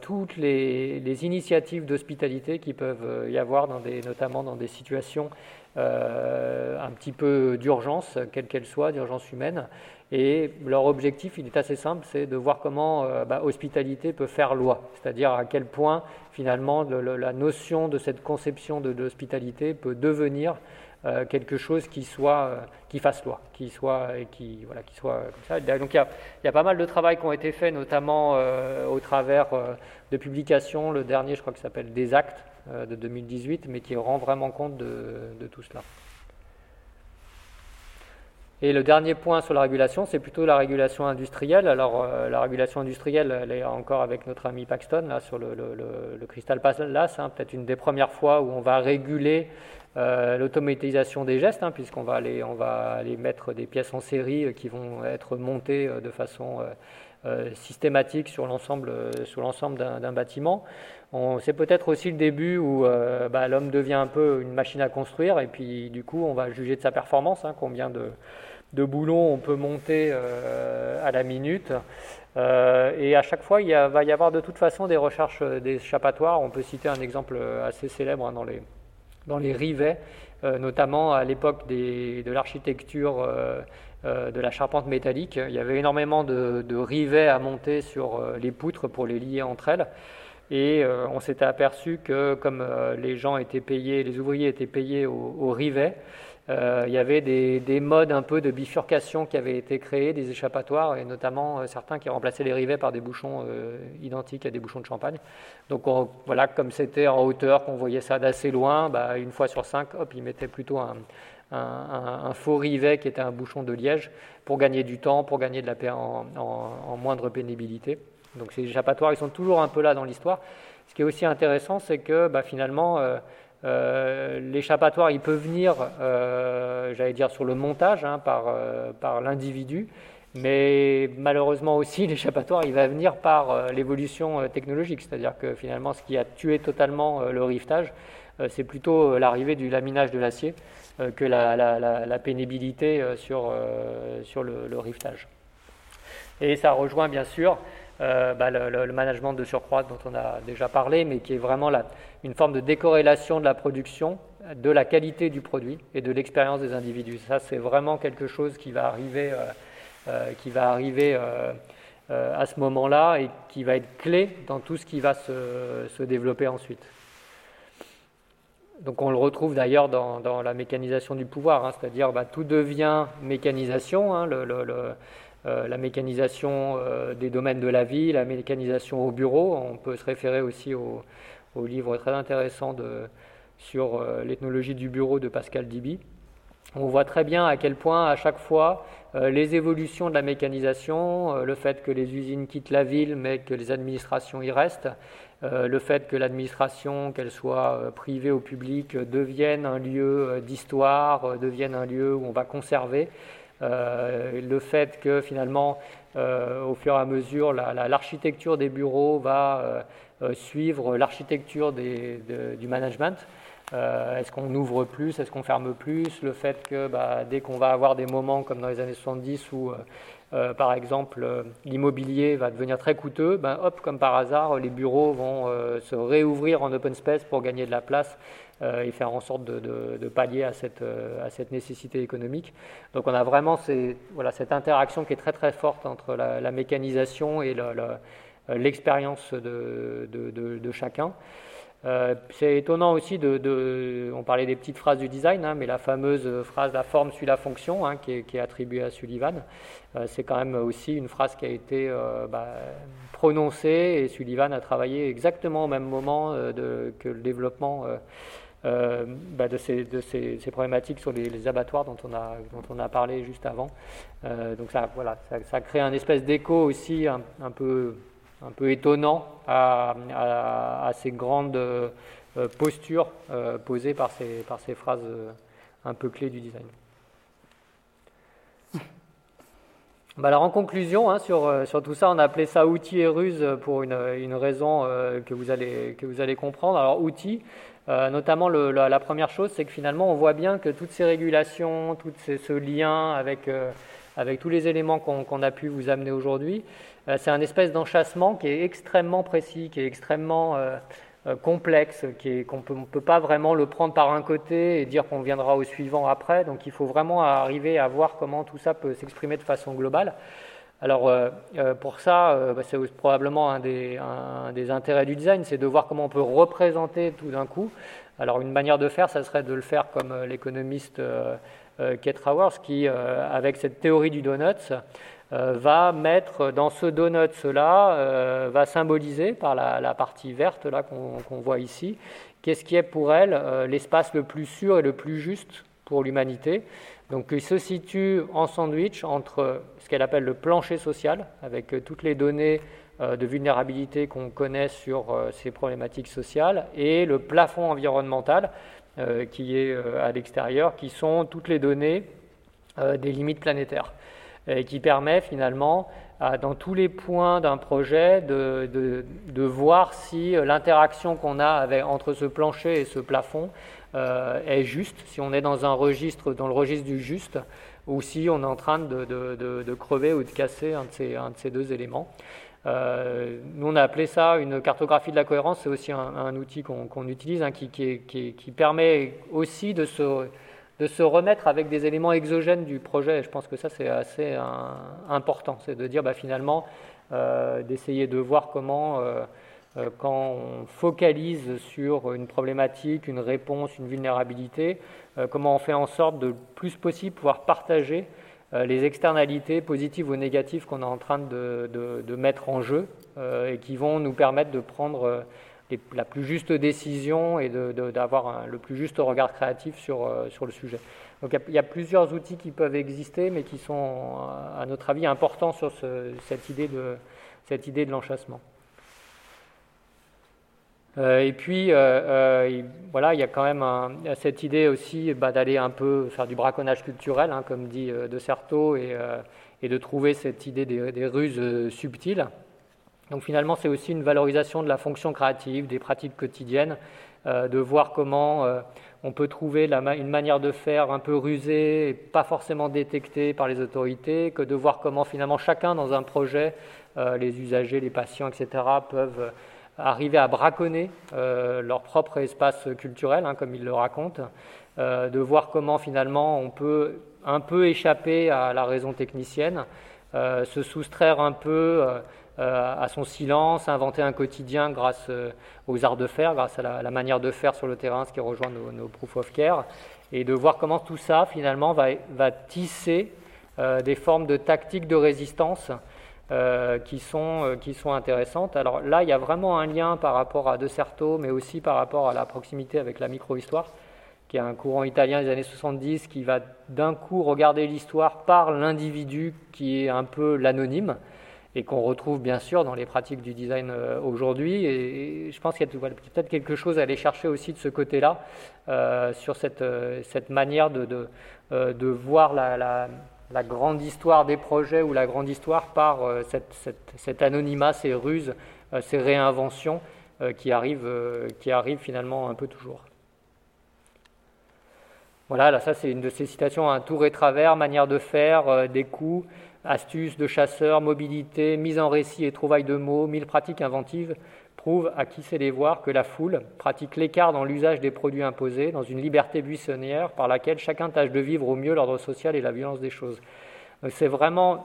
toutes les, initiatives d'hospitalité qui peuvent y avoir, notamment dans des situations euh, un petit peu d'urgence, quelle qu'elle soit, d'urgence humaine. Et leur objectif, il est assez simple, c'est de voir comment euh, bah, hospitalité peut faire loi, c'est-à-dire à quel point finalement la notion de cette conception de, l'hospitalité peut devenir euh, quelque chose qui soit qui fasse loi, qui soit qui voilà qui soit comme ça. Donc il y, a, y a pas mal de travail qui ont été faits, notamment au travers de publications. Le dernier, je crois, qui s'appelle Des actes, euh, de 2018, mais qui rend vraiment compte de, tout cela. Et le dernier point sur la régulation, c'est plutôt la régulation industrielle. Alors, euh, la régulation industrielle, elle est encore avec notre ami Paxton, là, sur le, le, Crystal Palace, hein, peut-être une des premières fois où on va réguler euh, l'automatisation des gestes, hein, puisqu'on va aller, on va aller mettre des pièces en série qui vont être montées de façon systématique sur l'ensemble, sur l'ensemble d'un bâtiment. C'est peut-être aussi le début où euh, bah, l'homme devient un peu une machine à construire et puis du coup on va juger de sa performance, hein, combien de, boulons on peut monter euh, à la minute. Euh, et à chaque fois, il va y avoir de toute façon des recherches d'échappatoires. On peut citer un exemple assez célèbre hein, dans, les, dans les rivets, notamment à l'époque de l'architecture de la charpente métallique. Il y avait énormément de, rivets à monter sur les poutres pour les lier entre elles. Et euh, on s'était aperçu que comme euh, les gens étaient payés, les ouvriers étaient payés au, rivet, euh, il y avait des, modes un peu de bifurcation qui avaient été créés, des échappatoires, et notamment certains qui remplaçaient les rivets par des bouchons identiques à des bouchons de champagne. Donc voilà, comme c'était en hauteur, qu'on voyait ça d'assez loin, bah, une fois sur cinq, hop, ils mettaient plutôt un, faux rivet qui était un bouchon de liège pour gagner du temps, pour gagner de la paix en moindre pénibilité. Donc ces échappatoires, ils sont toujours un peu là dans l'histoire. Ce qui est aussi intéressant, c'est que bah, finalement, euh, euh, l'échappatoire, il peut venir, euh, j'allais dire, sur le montage hein, par, par l'individu, mais malheureusement aussi, l'échappatoire, il va venir par l'évolution technologique. C'est-à-dire que finalement, ce qui a tué totalement le rivetage, c'est plutôt l'arrivée du laminage de l'acier que la, pénibilité sur, sur le, le rivetage. Et ça rejoint bien sûr euh, bah, le, management de surcroît dont on a déjà parlé, mais qui est vraiment une forme de décorrélation de la production, de la qualité du produit et de l'expérience des individus. Ça, c'est vraiment quelque chose qui va arriver, euh, euh, qui va arriver à ce moment-là et qui va être clé dans tout ce qui va se, développer ensuite. Donc on le retrouve d'ailleurs dans, la mécanisation du pouvoir, hein, c'est-à-dire bah, tout devient mécanisation. Hein, euh, la mécanisation euh, des domaines de la vie, la mécanisation au bureau. On peut se référer aussi au, livre très intéressant sur euh, l'ethnologie du bureau de Pascal Diby. On voit très bien à quel point, à chaque fois, les évolutions de la mécanisation, le fait que les usines quittent la ville mais que les administrations y restent, le fait que l'administration, qu'elle soit privée ou publique, devienne un lieu d'histoire, devienne un lieu où on va conserver, euh, le fait que finalement, euh, au fur et à mesure, l'architecture des bureaux va euh, suivre l'architecture du management. est-ce qu'on ouvre plus, est-ce qu'on ferme plus? Le fait que bah, dès qu'on va avoir des moments comme dans les années 70 où, par exemple, l'immobilier va devenir très coûteux, ben, hop, comme par hasard, les bureaux vont se réouvrir en open space pour gagner de la place euh, et faire en sorte de, pallier à cette, euh, nécessité économique. Donc on a vraiment cette interaction qui est très très forte entre la, mécanisation et l'expérience de, chacun. Euh, c'est étonnant aussi de, On parlait des petites phrases du design, hein, mais la fameuse phrase la forme suit la fonction, hein, qui, est, attribuée à Sullivan, euh, c'est quand même aussi une phrase qui a été euh, bah, prononcée et Sullivan a travaillé exactement au même moment que le développement. Bah, de, ces, de ces, problématiques sur les, abattoirs dont on, a, dont on a parlé juste avant. donc ça, voilà, ça, crée un espèce d'écho aussi un peu un peu étonnant à, ces grandes euh, postures euh, posées par ces, ces phrases euh, un peu clés du design. Bah alors en conclusion, hein, sur, tout ça, on a appelé ça outils et ruse pour une, raison que, vous allez, comprendre. Alors outils, notamment la, première chose, c'est que finalement on voit bien que toutes ces régulations, tout ce lien avec, tous les éléments qu'on a pu vous amener aujourd'hui, c'est un espèce d'enchassement qui est extrêmement précis, qui est extrêmement euh, euh, complexe, qu'on ne peut pas vraiment le prendre par un côté et dire qu'on viendra au suivant après. Donc il faut vraiment arriver à voir comment tout ça peut s'exprimer de façon globale. Alors pour ça, bah, c'est probablement un des, intérêts du design, c'est de voir comment on peut représenter tout d'un coup. Alors une manière de faire, ça serait de le faire comme l'économiste Kate Raworth, qui, avec cette théorie du donut, euh, va mettre dans ce donut cela, euh, va symboliser par la, partie verte là qu'on voit ici, qu'est-ce qui est pour elle euh, l'espace le plus sûr et le plus juste pour l'humanité. Donc il se situe en sandwich entre ce qu'elle appelle le plancher social, avec toutes les données de vulnérabilité qu'on connaît sur ces problématiques sociales, et le plafond environnemental qui est à l'extérieur, qui sont toutes les données des limites planétaires et qui permet finalement, dans tous les points d'un projet, de, voir si l'interaction qu'on a entre ce plancher et ce plafond euh, est juste, si on est dans un registre, dans le registre du juste, ou si on est en train de, crever ou de casser un de ces, deux éléments. Euh, nous, on a appelé ça une cartographie de la cohérence. C'est aussi un, outil qu'on utilise hein, qui, permet aussi de se de se remettre avec des éléments exogènes du projet. je pense que ça, c'est assez important. C'est de dire bah, finalement, euh, d'essayer de voir comment, euh, euh, quand on focalise sur une problématique, une réponse, une vulnérabilité, comment on fait en sorte de plus possible pouvoir partager les externalités positives ou négatives qu'on est en train de, de mettre en jeu et qui vont nous permettre de prendre la plus juste décision et d'avoir le plus juste regard créatif sur, euh, sur le sujet. Donc il y, a plusieurs outils qui peuvent exister, mais qui sont, à notre avis, importants sur cette idée de, cette de l'enchassement. Euh, et puis, euh, voilà, il y a quand même cette idée aussi bah, d'aller un peu faire du braconnage culturel, hein, comme dit De Certeau, et, et, de trouver cette idée des, des ruses subtiles. Donc finalement, c'est aussi une valorisation de la fonction créative, des pratiques quotidiennes, euh, de voir comment euh, on peut trouver une manière de faire un peu rusée et pas forcément détectée par les autorités, que de voir comment finalement chacun dans un projet, euh, les usagers, les patients, etc., peuvent arriver à braconner leur propre espace culturel, hein, comme ils le racontent, de voir comment finalement on peut un peu échapper à la raison technicienne, se soustraire un peu à son silence, inventer un quotidien grâce euh, aux arts de faire, grâce à la, manière de faire sur le terrain, ce qui rejoint nos, proof of care, et de voir comment tout ça finalement va, va tisser euh, des formes de tactiques de résistance qui, sont, qui sont intéressantes. Alors là, il y a vraiment un lien par rapport à De Certeau, mais aussi par rapport à la proximité avec la micro-histoire, qui est un courant italien des années 70 qui va d'un coup regarder l'histoire par l'individu qui est un peu l'anonyme et qu'on retrouve bien sûr dans les pratiques du design euh, aujourd'hui. Et, je pense qu'il y a peut-être quelque chose à aller chercher aussi de ce côté-là, euh, sur cette, euh, cette, manière de, de, voir la, la, grande histoire des projets ou la grande histoire par cette, cette, cet anonymat, ces ruses, ces réinventions qui, arrivent, qui arrivent finalement un peu toujours. Voilà, là, ça c'est une de ces citations, un tour et travers, manière de faire, des coups, Astuces de chasseurs, mobilité, mise en récit et trouvailles de mots, mille pratiques inventives prouvent à qui sait les voir que la foule pratique l'écart dans l'usage des produits imposés, dans une liberté buissonnière par laquelle chacun tâche de vivre au mieux l'ordre social et la violence des choses. C'est vraiment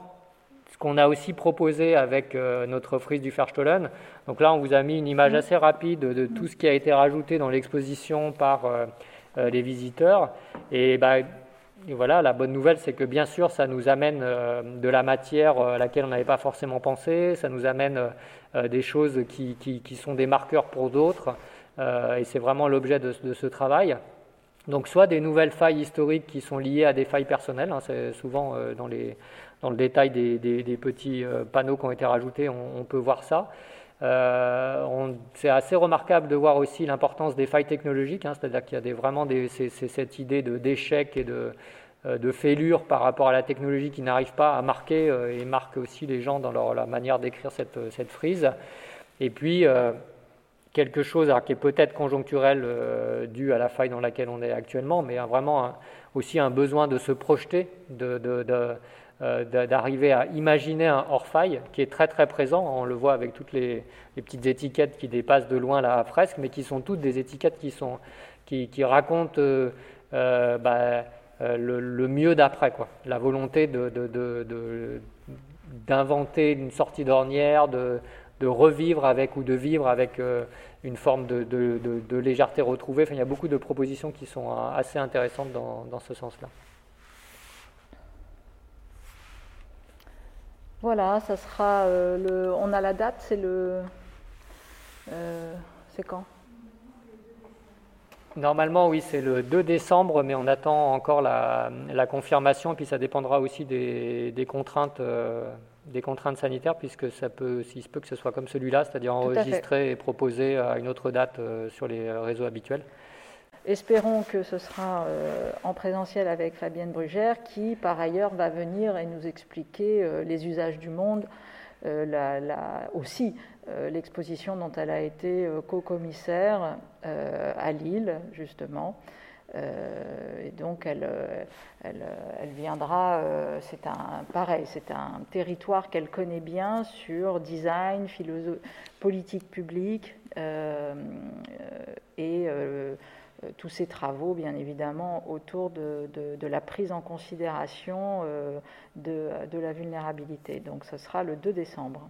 qu'on a aussi proposé avec notre frise du Verstollen. Donc là, on vous a mis une image assez rapide de tout ce qui a été rajouté dans l'exposition par les visiteurs. Et bah, et voilà, la bonne nouvelle, c'est que bien sûr, ça nous amène euh, de la matière euh, à laquelle on n'avait pas forcément pensé, ça nous amène euh, des choses qui, sont des marqueurs pour d'autres, et c'est vraiment l'objet de, ce travail. Donc, soit des nouvelles failles historiques qui sont liées à des failles personnelles, hein, c'est souvent dans, le détail des, des, petits panneaux qui ont été rajoutés, on, peut voir ça. C'est assez remarquable de voir aussi l'importance des failles technologiques, hein, c'est-à-dire qu'il y a vraiment cette idée d'échec et de, euh, de fêlure par rapport à la technologie qui n'arrive pas à marquer euh, et marque aussi les gens dans leur, la manière d'écrire cette, euh, cette, frise. Et puis, quelque chose qui est peut-être conjoncturel dû à la faille dans laquelle on est actuellement, mais vraiment aussi un besoin de se projeter, d'arriver à imaginer un hors-faille qui est très très présent. On le voit avec toutes les, petites étiquettes qui dépassent de loin la fresque, mais qui sont toutes des étiquettes qui, sont, qui, racontent bah, euh, le, mieux d'après, quoi. La volonté d'inventer une sortie d'ornière, de, revivre avec ou de vivre avec euh, une forme de, légèreté retrouvée. Il y a beaucoup de propositions qui sont euh, assez intéressantes dans, ce sens-là. Voilà, ça sera le. On a la date, c'est le. c'est quand? Normalement, oui, c'est le 2 décembre, mais on attend encore la, confirmation, puis ça dépendra aussi des, contraintes, euh, des contraintes sanitaires, puisque ça peut, s'il se peut que ce soit comme celui-là, c'est-à-dire enregistré et proposé à une autre date euh, sur les réseaux habituels. Espérons que ce sera euh, en présentiel avec Fabienne Brugère, qui par ailleurs va venir et nous expliquer les usages du monde, aussi euh, l'exposition dont elle a été euh, co-commissaire euh, à Lille, justement. et donc, elle viendra, c'est un, pareil, c'est un territoire qu'elle connaît bien sur design, politique publique et tous ses travaux, bien évidemment, autour de, la prise en considération de, de, la vulnérabilité. Donc, ce sera le 2 décembre.